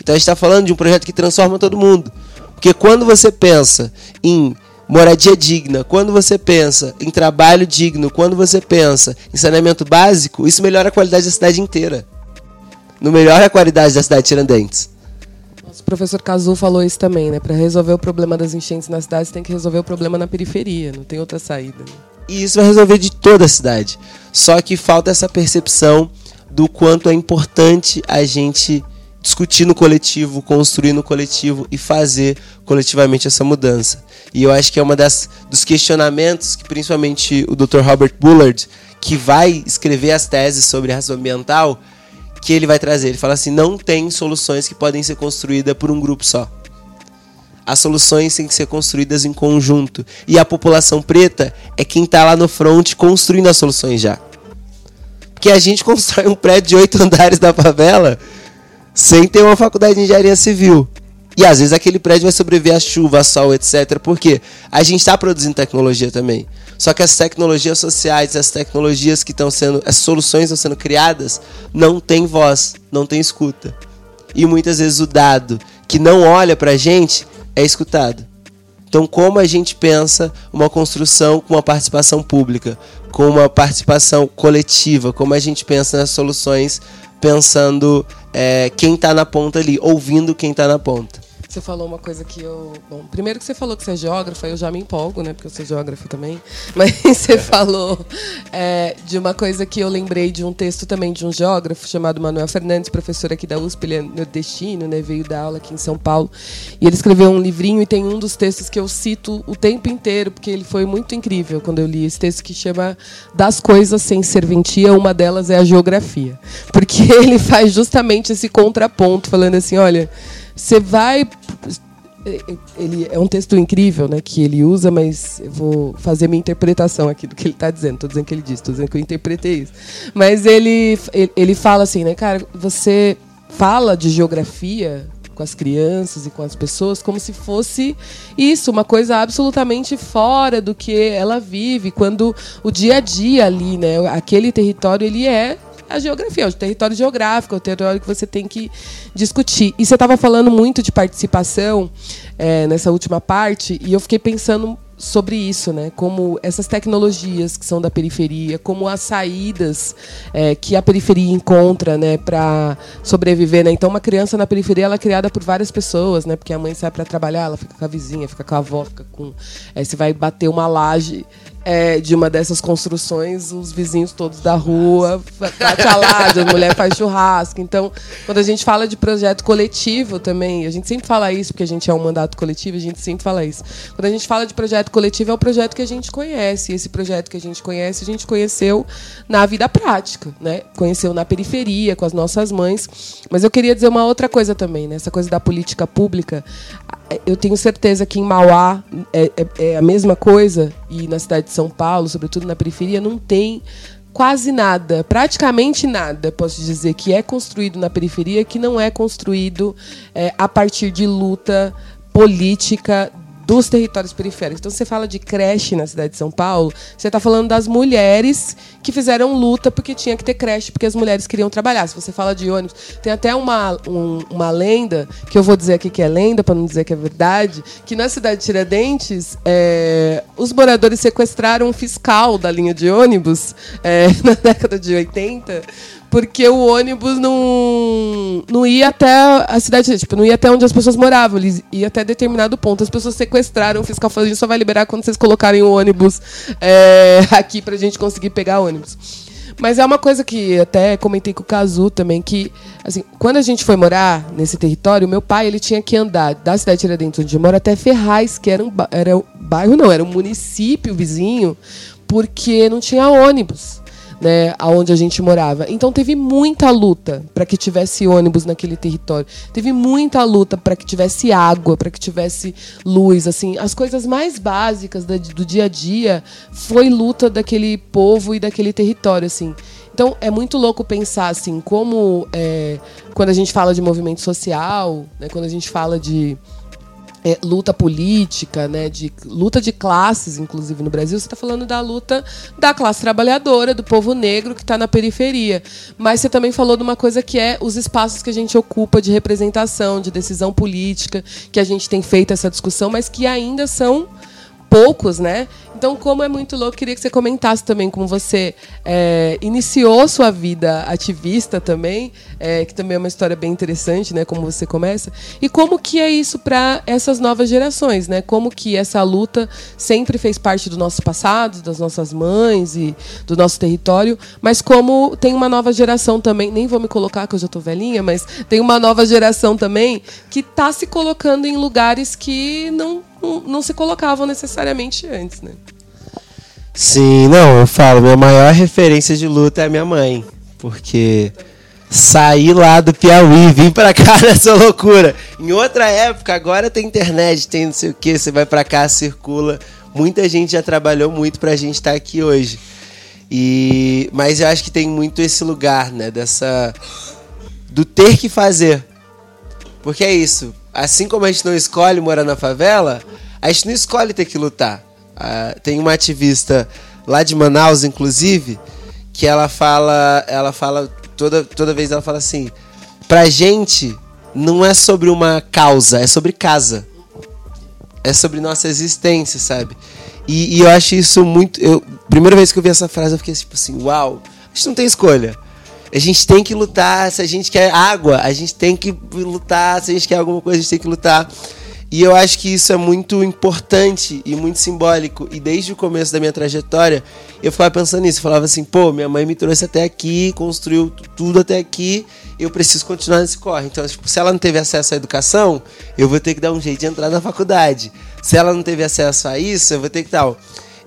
Então a gente está falando de um projeto que transforma todo mundo. Porque quando você pensa em moradia digna, quando você pensa em trabalho digno, quando você pensa em saneamento básico, isso melhora a qualidade da cidade inteira. Não melhora a qualidade da cidade de Tiradentes. O professor Cazu falou isso também, né? Para resolver o problema das enchentes na cidade, você tem que resolver o problema na periferia, não tem outra saída. Né? E isso vai resolver de toda a cidade. Só que falta essa percepção do quanto é importante a gente discutir no coletivo, construir no coletivo e fazer coletivamente essa mudança. E eu acho que é uma das dos questionamentos que principalmente o Dr. Robert Bullard, que vai escrever as teses sobre raça ambiental, que ele vai trazer. Ele fala assim: não tem soluções que podem ser construídas por um grupo só. As soluções têm que ser construídas em conjunto. E a população preta é quem está lá no front construindo as soluções já. Porque a gente constrói um prédio de oito andares da favela sem ter uma faculdade de engenharia civil. E às vezes aquele prédio vai sobreviver a chuva, a sol, etc. Porque a gente está produzindo tecnologia também. Só que as tecnologias sociais, as tecnologias que estão sendo, as soluções estão sendo criadas, não tem voz, não tem escuta. E muitas vezes o dado que não olha para a gente é escutado. Então, como a gente pensa uma construção com uma participação pública, com uma participação coletiva, como a gente pensa nas soluções pensando é, quem está na ponta ali, ouvindo quem está na ponta. Você falou uma coisa que eu. Bom, primeiro que você falou que você é geógrafo, eu já me empolgo, né? Porque eu sou geógrafo também. Mas você falou é, de uma coisa que eu lembrei de um texto também de um geógrafo chamado Manuel Fernandes, professor aqui da USP, ele é nordestino, né? Veio dar aula aqui em São Paulo. E ele escreveu um livrinho e tem um dos textos que eu cito o tempo inteiro, porque ele foi muito incrível quando eu li esse texto que chama Das Coisas Sem Serventia, uma delas é a geografia. Porque ele faz justamente esse contraponto, falando assim, olha você vai ele é um texto incrível, né, que ele usa, mas eu vou fazer minha interpretação aqui do que ele está dizendo. Estou dizendo que ele disse, estou dizendo que eu interpretei isso. Mas ele ele fala assim, né, cara, você fala de geografia com as crianças e com as pessoas como se fosse isso, uma coisa absolutamente fora do que ela vive, quando o dia a dia ali, né, aquele território ele é a geografia, o território geográfico, o território que você tem que discutir. E você estava falando muito de participação é, nessa última parte, e eu fiquei pensando sobre isso, né? Como essas tecnologias que são da periferia, como as saídas é, que a periferia encontra, né, para sobreviver, né? Então, uma criança na periferia ela é criada por várias pessoas, né? Porque a mãe sai para trabalhar, ela fica com a vizinha, fica com a avó, fica com, é, você vai bater uma laje é, de uma dessas construções, os vizinhos todos da rua bate a laje, a mulher faz churrasco. Então, quando a gente fala de projeto coletivo também, a gente sempre fala isso, porque a gente é um mandato coletivo, a gente sempre fala isso. Quando a gente fala de projeto coletivo, é o projeto que a gente conhece. E esse projeto que a gente conhece, a gente conheceu na vida prática, né? Conheceu na periferia, com as nossas mães. Mas eu queria dizer uma outra coisa também, né? Essa coisa da política pública. Eu tenho certeza que em Mauá é, é, é a mesma coisa, e na cidade de são Paulo, sobretudo na periferia, não tem quase nada, praticamente nada, posso dizer, que é construído na periferia que não é construído é, a partir de luta política dos territórios periféricos. Então, você fala de creche na cidade de São Paulo, você está falando das mulheres que fizeram luta porque tinha que ter creche, porque as mulheres queriam trabalhar. Se você fala de ônibus, tem até uma, um, uma lenda, que eu vou dizer aqui que é lenda, para não dizer que é verdade, que na cidade de Tiradentes, é, os moradores sequestraram um fiscal da linha de ônibus é, na década de 80 porque o ônibus não, não ia até a cidade, tipo, não ia até onde as pessoas moravam, eles ia até determinado ponto. As pessoas sequestraram, o fiscal falou, a gente só vai liberar quando vocês colocarem o ônibus é, aqui pra gente conseguir pegar ônibus. Mas é uma coisa que até comentei com o Cazu também, que assim, quando a gente foi morar nesse território, meu pai ele tinha que andar da cidade de Tiradentes, onde eu moro, até Ferraz, que era um, era um bairro, não, era um município vizinho, porque não tinha ônibus né, aonde a gente morava. Então teve muita luta para que tivesse ônibus naquele território. Teve muita luta para que tivesse água, para que tivesse luz, assim, as coisas mais básicas do dia a dia foi luta daquele povo e daquele território, assim. Então é muito louco pensar assim como é, quando a gente fala de movimento social, né, quando a gente fala de é, luta política, né, de luta de classes, inclusive no Brasil, você está falando da luta da classe trabalhadora, do povo negro que está na periferia. Mas você também falou de uma coisa que é os espaços que a gente ocupa de representação, de decisão política, que a gente tem feito essa discussão, mas que ainda são poucos, né? Então, como é muito louco, queria que você comentasse também como você é, iniciou sua vida ativista também, é, que também é uma história bem interessante, né? Como você começa e como que é isso para essas novas gerações, né? Como que essa luta sempre fez parte do nosso passado, das nossas mães e do nosso território, mas como tem uma nova geração também, nem vou me colocar que eu já estou velhinha, mas tem uma nova geração também que está se colocando em lugares que não não, se colocavam necessariamente antes, né? Sim, não, eu falo, minha maior referência de luta é a minha mãe. Porque sair lá do Piauí, vir pra cá nessa loucura. Em outra época, agora tem internet, tem não sei o que, você vai pra cá, circula. Muita gente já trabalhou muito pra gente estar tá aqui hoje. E mas eu acho que tem muito esse lugar, né, dessa do ter que fazer. Porque é isso assim como a gente não escolhe morar na favela, a gente não escolhe ter que lutar. Uh, tem uma ativista lá de Manaus, inclusive, que ela fala, ela fala toda, toda vez ela fala assim: pra gente não é sobre uma causa, é sobre casa. É sobre nossa existência, sabe? E, e eu acho isso muito. Eu, primeira vez que eu vi essa frase, eu fiquei tipo assim: uau, a gente não tem escolha. A gente tem que lutar. Se a gente quer água, a gente tem que lutar. Se a gente quer alguma coisa, a gente tem que lutar. E eu acho que isso é muito importante e muito simbólico. E desde o começo da minha trajetória, eu ficava pensando nisso. Eu falava assim, pô, minha mãe me trouxe até aqui, construiu tudo até aqui, eu preciso continuar nesse corre. Então, tipo, se ela não teve acesso à educação, eu vou ter que dar um jeito de entrar na faculdade. Se ela não teve acesso a isso, eu vou ter que tal.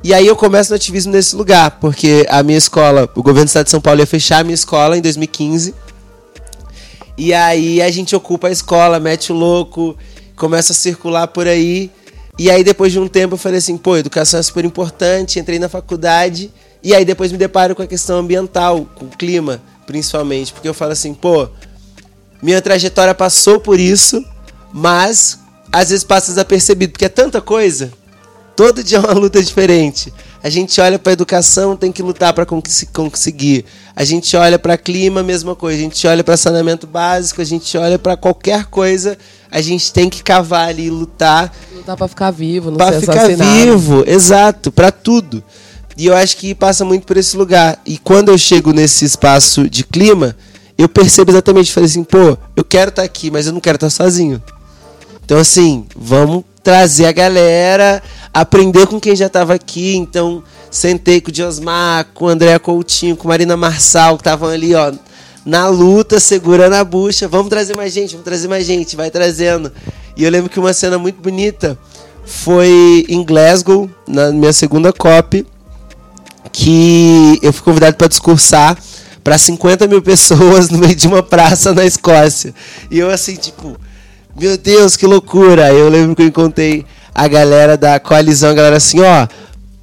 E aí eu começo no ativismo nesse lugar, porque a minha escola, o governo do estado de São Paulo ia fechar a minha escola em 2015. E aí a gente ocupa a escola, mete o louco, começa a circular por aí. E aí, depois de um tempo, eu falei assim: pô, educação é super importante. Entrei na faculdade. E aí, depois me deparo com a questão ambiental, com o clima, principalmente. Porque eu falo assim: pô, minha trajetória passou por isso, mas às vezes passa desapercebido, porque é tanta coisa. Todo dia é uma luta diferente. A gente olha para a educação, tem que lutar para conseguir. A gente olha para clima, mesma coisa. A gente olha para saneamento básico, a gente olha para qualquer coisa, a gente tem que cavar ali, lutar. Lutar para ficar vivo, não Para ficar vivo, exato, para tudo. E eu acho que passa muito por esse lugar. E quando eu chego nesse espaço de clima, eu percebo exatamente, falei assim, pô, eu quero estar tá aqui, mas eu não quero estar tá sozinho. Então assim, vamos trazer a galera, aprender com quem já estava aqui. Então, sentei com o Diosmar, com o André Coutinho, com Marina Marçal, que estavam ali, ó, na luta, segurando a bucha. Vamos trazer mais gente, vamos trazer mais gente, vai trazendo. E eu lembro que uma cena muito bonita foi em Glasgow, na minha segunda COP, que eu fui convidado para discursar para 50 mil pessoas no meio de uma praça na Escócia. E eu assim, tipo, meu Deus, que loucura! Eu lembro que eu encontrei a galera da coalizão, a galera assim, ó,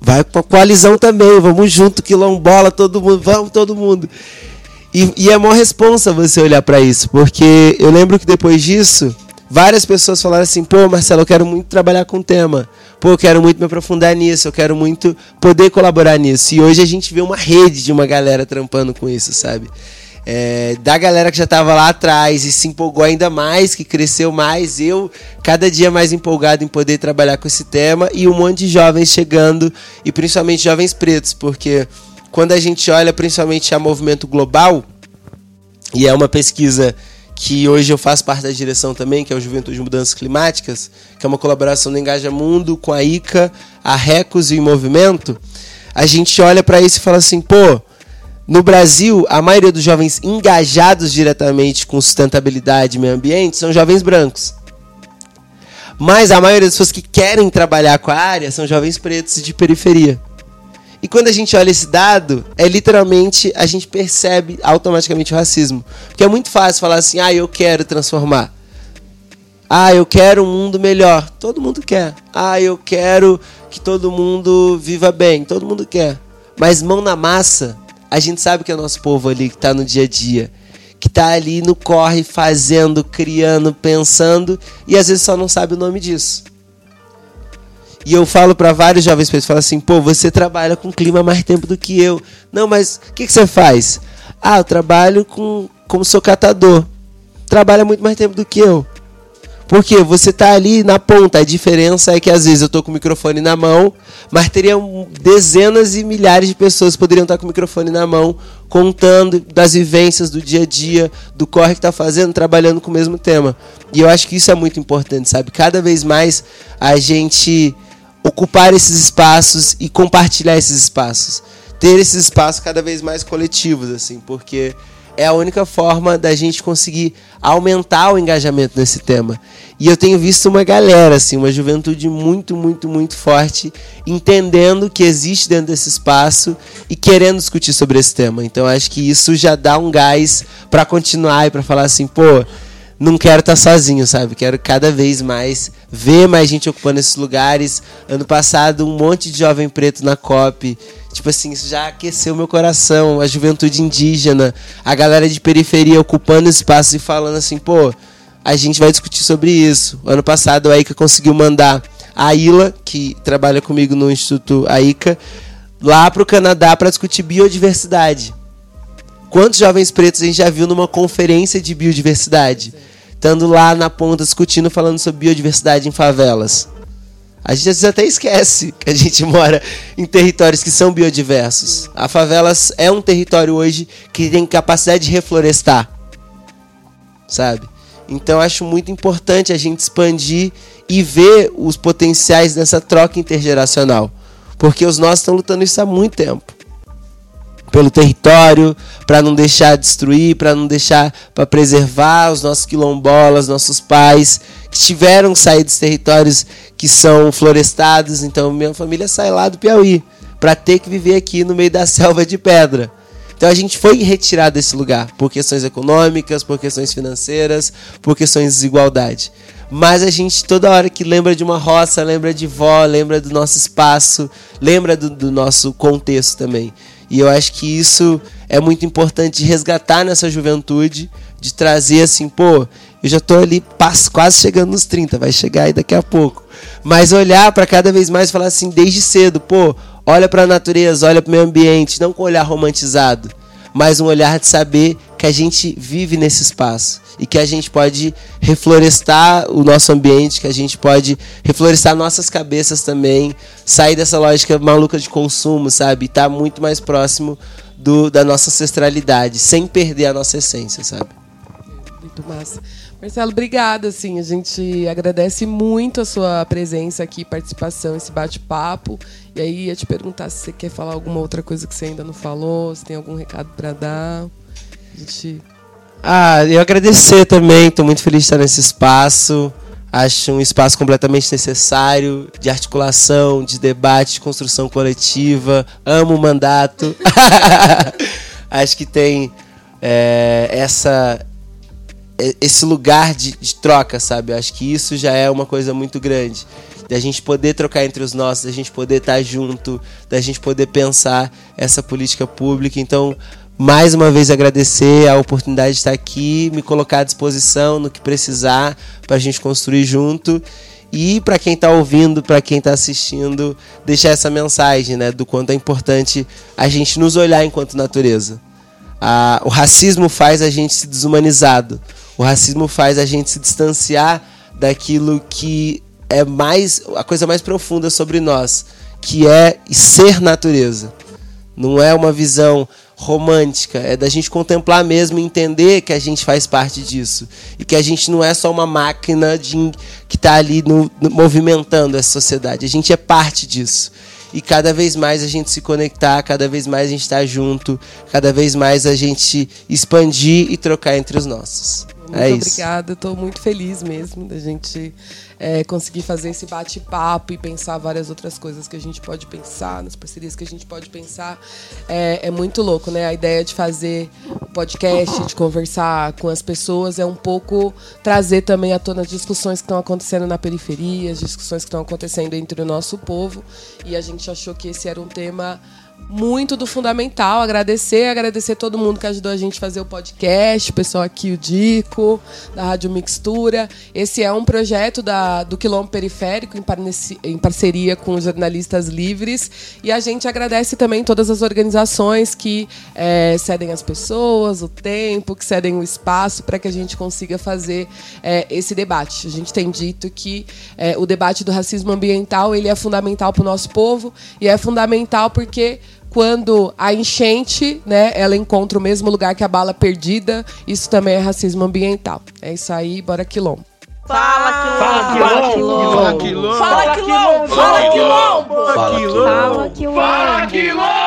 vai pra coalizão também, vamos junto, quilombola, todo mundo, vamos todo mundo. E, e é maior responsa você olhar para isso, porque eu lembro que depois disso, várias pessoas falaram assim, pô, Marcelo, eu quero muito trabalhar com o tema. Pô, eu quero muito me aprofundar nisso, eu quero muito poder colaborar nisso. E hoje a gente vê uma rede de uma galera trampando com isso, sabe? É, da galera que já estava lá atrás e se empolgou ainda mais, que cresceu mais. Eu, cada dia mais empolgado em poder trabalhar com esse tema e um monte de jovens chegando, e principalmente jovens pretos, porque quando a gente olha principalmente a movimento global, e é uma pesquisa que hoje eu faço parte da direção também, que é o Juventude de Mudanças Climáticas, que é uma colaboração do Engaja Mundo com a ICA, a Recos e o Movimento, a gente olha para isso e fala assim, pô, no Brasil, a maioria dos jovens engajados diretamente com sustentabilidade e meio ambiente são jovens brancos. Mas a maioria das pessoas que querem trabalhar com a área são jovens pretos de periferia. E quando a gente olha esse dado, é literalmente a gente percebe automaticamente o racismo. Porque é muito fácil falar assim: "Ah, eu quero transformar". Ah, eu quero um mundo melhor. Todo mundo quer. Ah, eu quero que todo mundo viva bem. Todo mundo quer. Mas mão na massa a gente sabe que é o nosso povo ali que está no dia a dia, que está ali no corre, fazendo, criando, pensando e às vezes só não sabe o nome disso. E eu falo para vários jovens pessoas, falo assim, pô, você trabalha com clima mais tempo do que eu. Não, mas o que, que você faz? Ah, eu trabalho com, como sou catador. Trabalha muito mais tempo do que eu. Porque você tá ali na ponta. A diferença é que às vezes eu tô com o microfone na mão, mas teriam dezenas e milhares de pessoas que poderiam estar com o microfone na mão, contando das vivências do dia a dia, do corre que tá fazendo, trabalhando com o mesmo tema. E eu acho que isso é muito importante, sabe? Cada vez mais a gente ocupar esses espaços e compartilhar esses espaços. Ter esses espaços cada vez mais coletivos, assim, porque é a única forma da gente conseguir aumentar o engajamento nesse tema. E eu tenho visto uma galera, assim, uma juventude muito, muito, muito forte, entendendo que existe dentro desse espaço e querendo discutir sobre esse tema. Então acho que isso já dá um gás para continuar e para falar assim, pô, não quero estar tá sozinho, sabe? Quero cada vez mais ver mais gente ocupando esses lugares. Ano passado, um monte de jovem preto na COP Tipo assim, isso já aqueceu meu coração. A juventude indígena, a galera de periferia ocupando espaço e falando assim, pô, a gente vai discutir sobre isso. Ano passado a ICA conseguiu mandar a Ila, que trabalha comigo no Instituto AICA, lá para o Canadá para discutir biodiversidade. Quantos jovens pretos a gente já viu numa conferência de biodiversidade? Estando lá na ponta discutindo, falando sobre biodiversidade em favelas. A gente às vezes até esquece que a gente mora em territórios que são biodiversos. A favela é um território hoje que tem capacidade de reflorestar. Sabe? Então acho muito importante a gente expandir e ver os potenciais dessa troca intergeracional. Porque os nossos estão lutando isso há muito tempo pelo território, para não deixar destruir, para não deixar para preservar os nossos quilombolas, nossos pais que tiveram que sair dos territórios que são florestados. Então minha família sai lá do Piauí para ter que viver aqui no meio da selva de pedra. Então a gente foi retirado desse lugar por questões econômicas, por questões financeiras, por questões de desigualdade. Mas a gente toda hora que lembra de uma roça, lembra de vó, lembra do nosso espaço, lembra do, do nosso contexto também. E eu acho que isso é muito importante resgatar nessa juventude, de trazer assim, pô, eu já tô ali quase chegando nos 30, vai chegar aí daqui a pouco. Mas olhar para cada vez mais falar assim, desde cedo, pô, olha para a natureza, olha para o meio ambiente, não com olhar romantizado, mas um olhar de saber que a gente vive nesse espaço e que a gente pode reflorestar o nosso ambiente, que a gente pode reflorestar nossas cabeças também, sair dessa lógica maluca de consumo, sabe? E tá muito mais próximo do, da nossa ancestralidade, sem perder a nossa essência, sabe? Muito massa. Marcelo, obrigada. Assim, a gente agradece muito a sua presença aqui, participação, esse bate-papo. E aí ia te perguntar se você quer falar alguma outra coisa que você ainda não falou, se tem algum recado para dar. Gente ah, eu agradecer também, estou muito feliz de estar nesse espaço. Acho um espaço completamente necessário de articulação, de debate, de construção coletiva. Amo o mandato. Acho que tem é, essa esse lugar de, de, troca, sabe? Acho que isso já é uma coisa muito grande. Da gente poder trocar entre os nossos, da gente poder estar junto, da gente poder pensar essa política pública. Então, mais uma vez agradecer a oportunidade de estar aqui, me colocar à disposição no que precisar para a gente construir junto. E para quem está ouvindo, para quem está assistindo, deixar essa mensagem né, do quanto é importante a gente nos olhar enquanto natureza. Ah, o racismo faz a gente se desumanizado. O racismo faz a gente se distanciar daquilo que é mais a coisa mais profunda sobre nós, que é ser natureza. Não é uma visão romântica, é da gente contemplar mesmo e entender que a gente faz parte disso. E que a gente não é só uma máquina de, que está ali no, no, movimentando essa sociedade, a gente é parte disso. E cada vez mais a gente se conectar, cada vez mais a gente estar tá junto, cada vez mais a gente expandir e trocar entre os nossos. Muito é obrigada, estou muito feliz mesmo da gente é, conseguir fazer esse bate-papo e pensar várias outras coisas que a gente pode pensar, nas parcerias que a gente pode pensar. É, é muito louco, né? A ideia de fazer podcast, de conversar com as pessoas, é um pouco trazer também à tona as discussões que estão acontecendo na periferia, as discussões que estão acontecendo entre o nosso povo. E a gente achou que esse era um tema muito do fundamental. Agradecer, agradecer todo mundo que ajudou a gente a fazer o podcast, o pessoal aqui, o Dico, da Rádio Mixtura. Esse é um projeto da, do Quilombo Periférico, em, em parceria com os jornalistas livres. E a gente agradece também todas as organizações que é, cedem as pessoas, o tempo, que cedem o espaço para que a gente consiga fazer é, esse debate. A gente tem dito que é, o debate do racismo ambiental ele é fundamental para o nosso povo e é fundamental porque quando a enchente, né, ela encontra o mesmo lugar que a bala perdida, isso também é racismo ambiental. É isso aí, bora quilombo. Fala quilombo! Fala quilombo! Fala quilombo! Fala quilombo! Fala quilombo! Fala quilombo!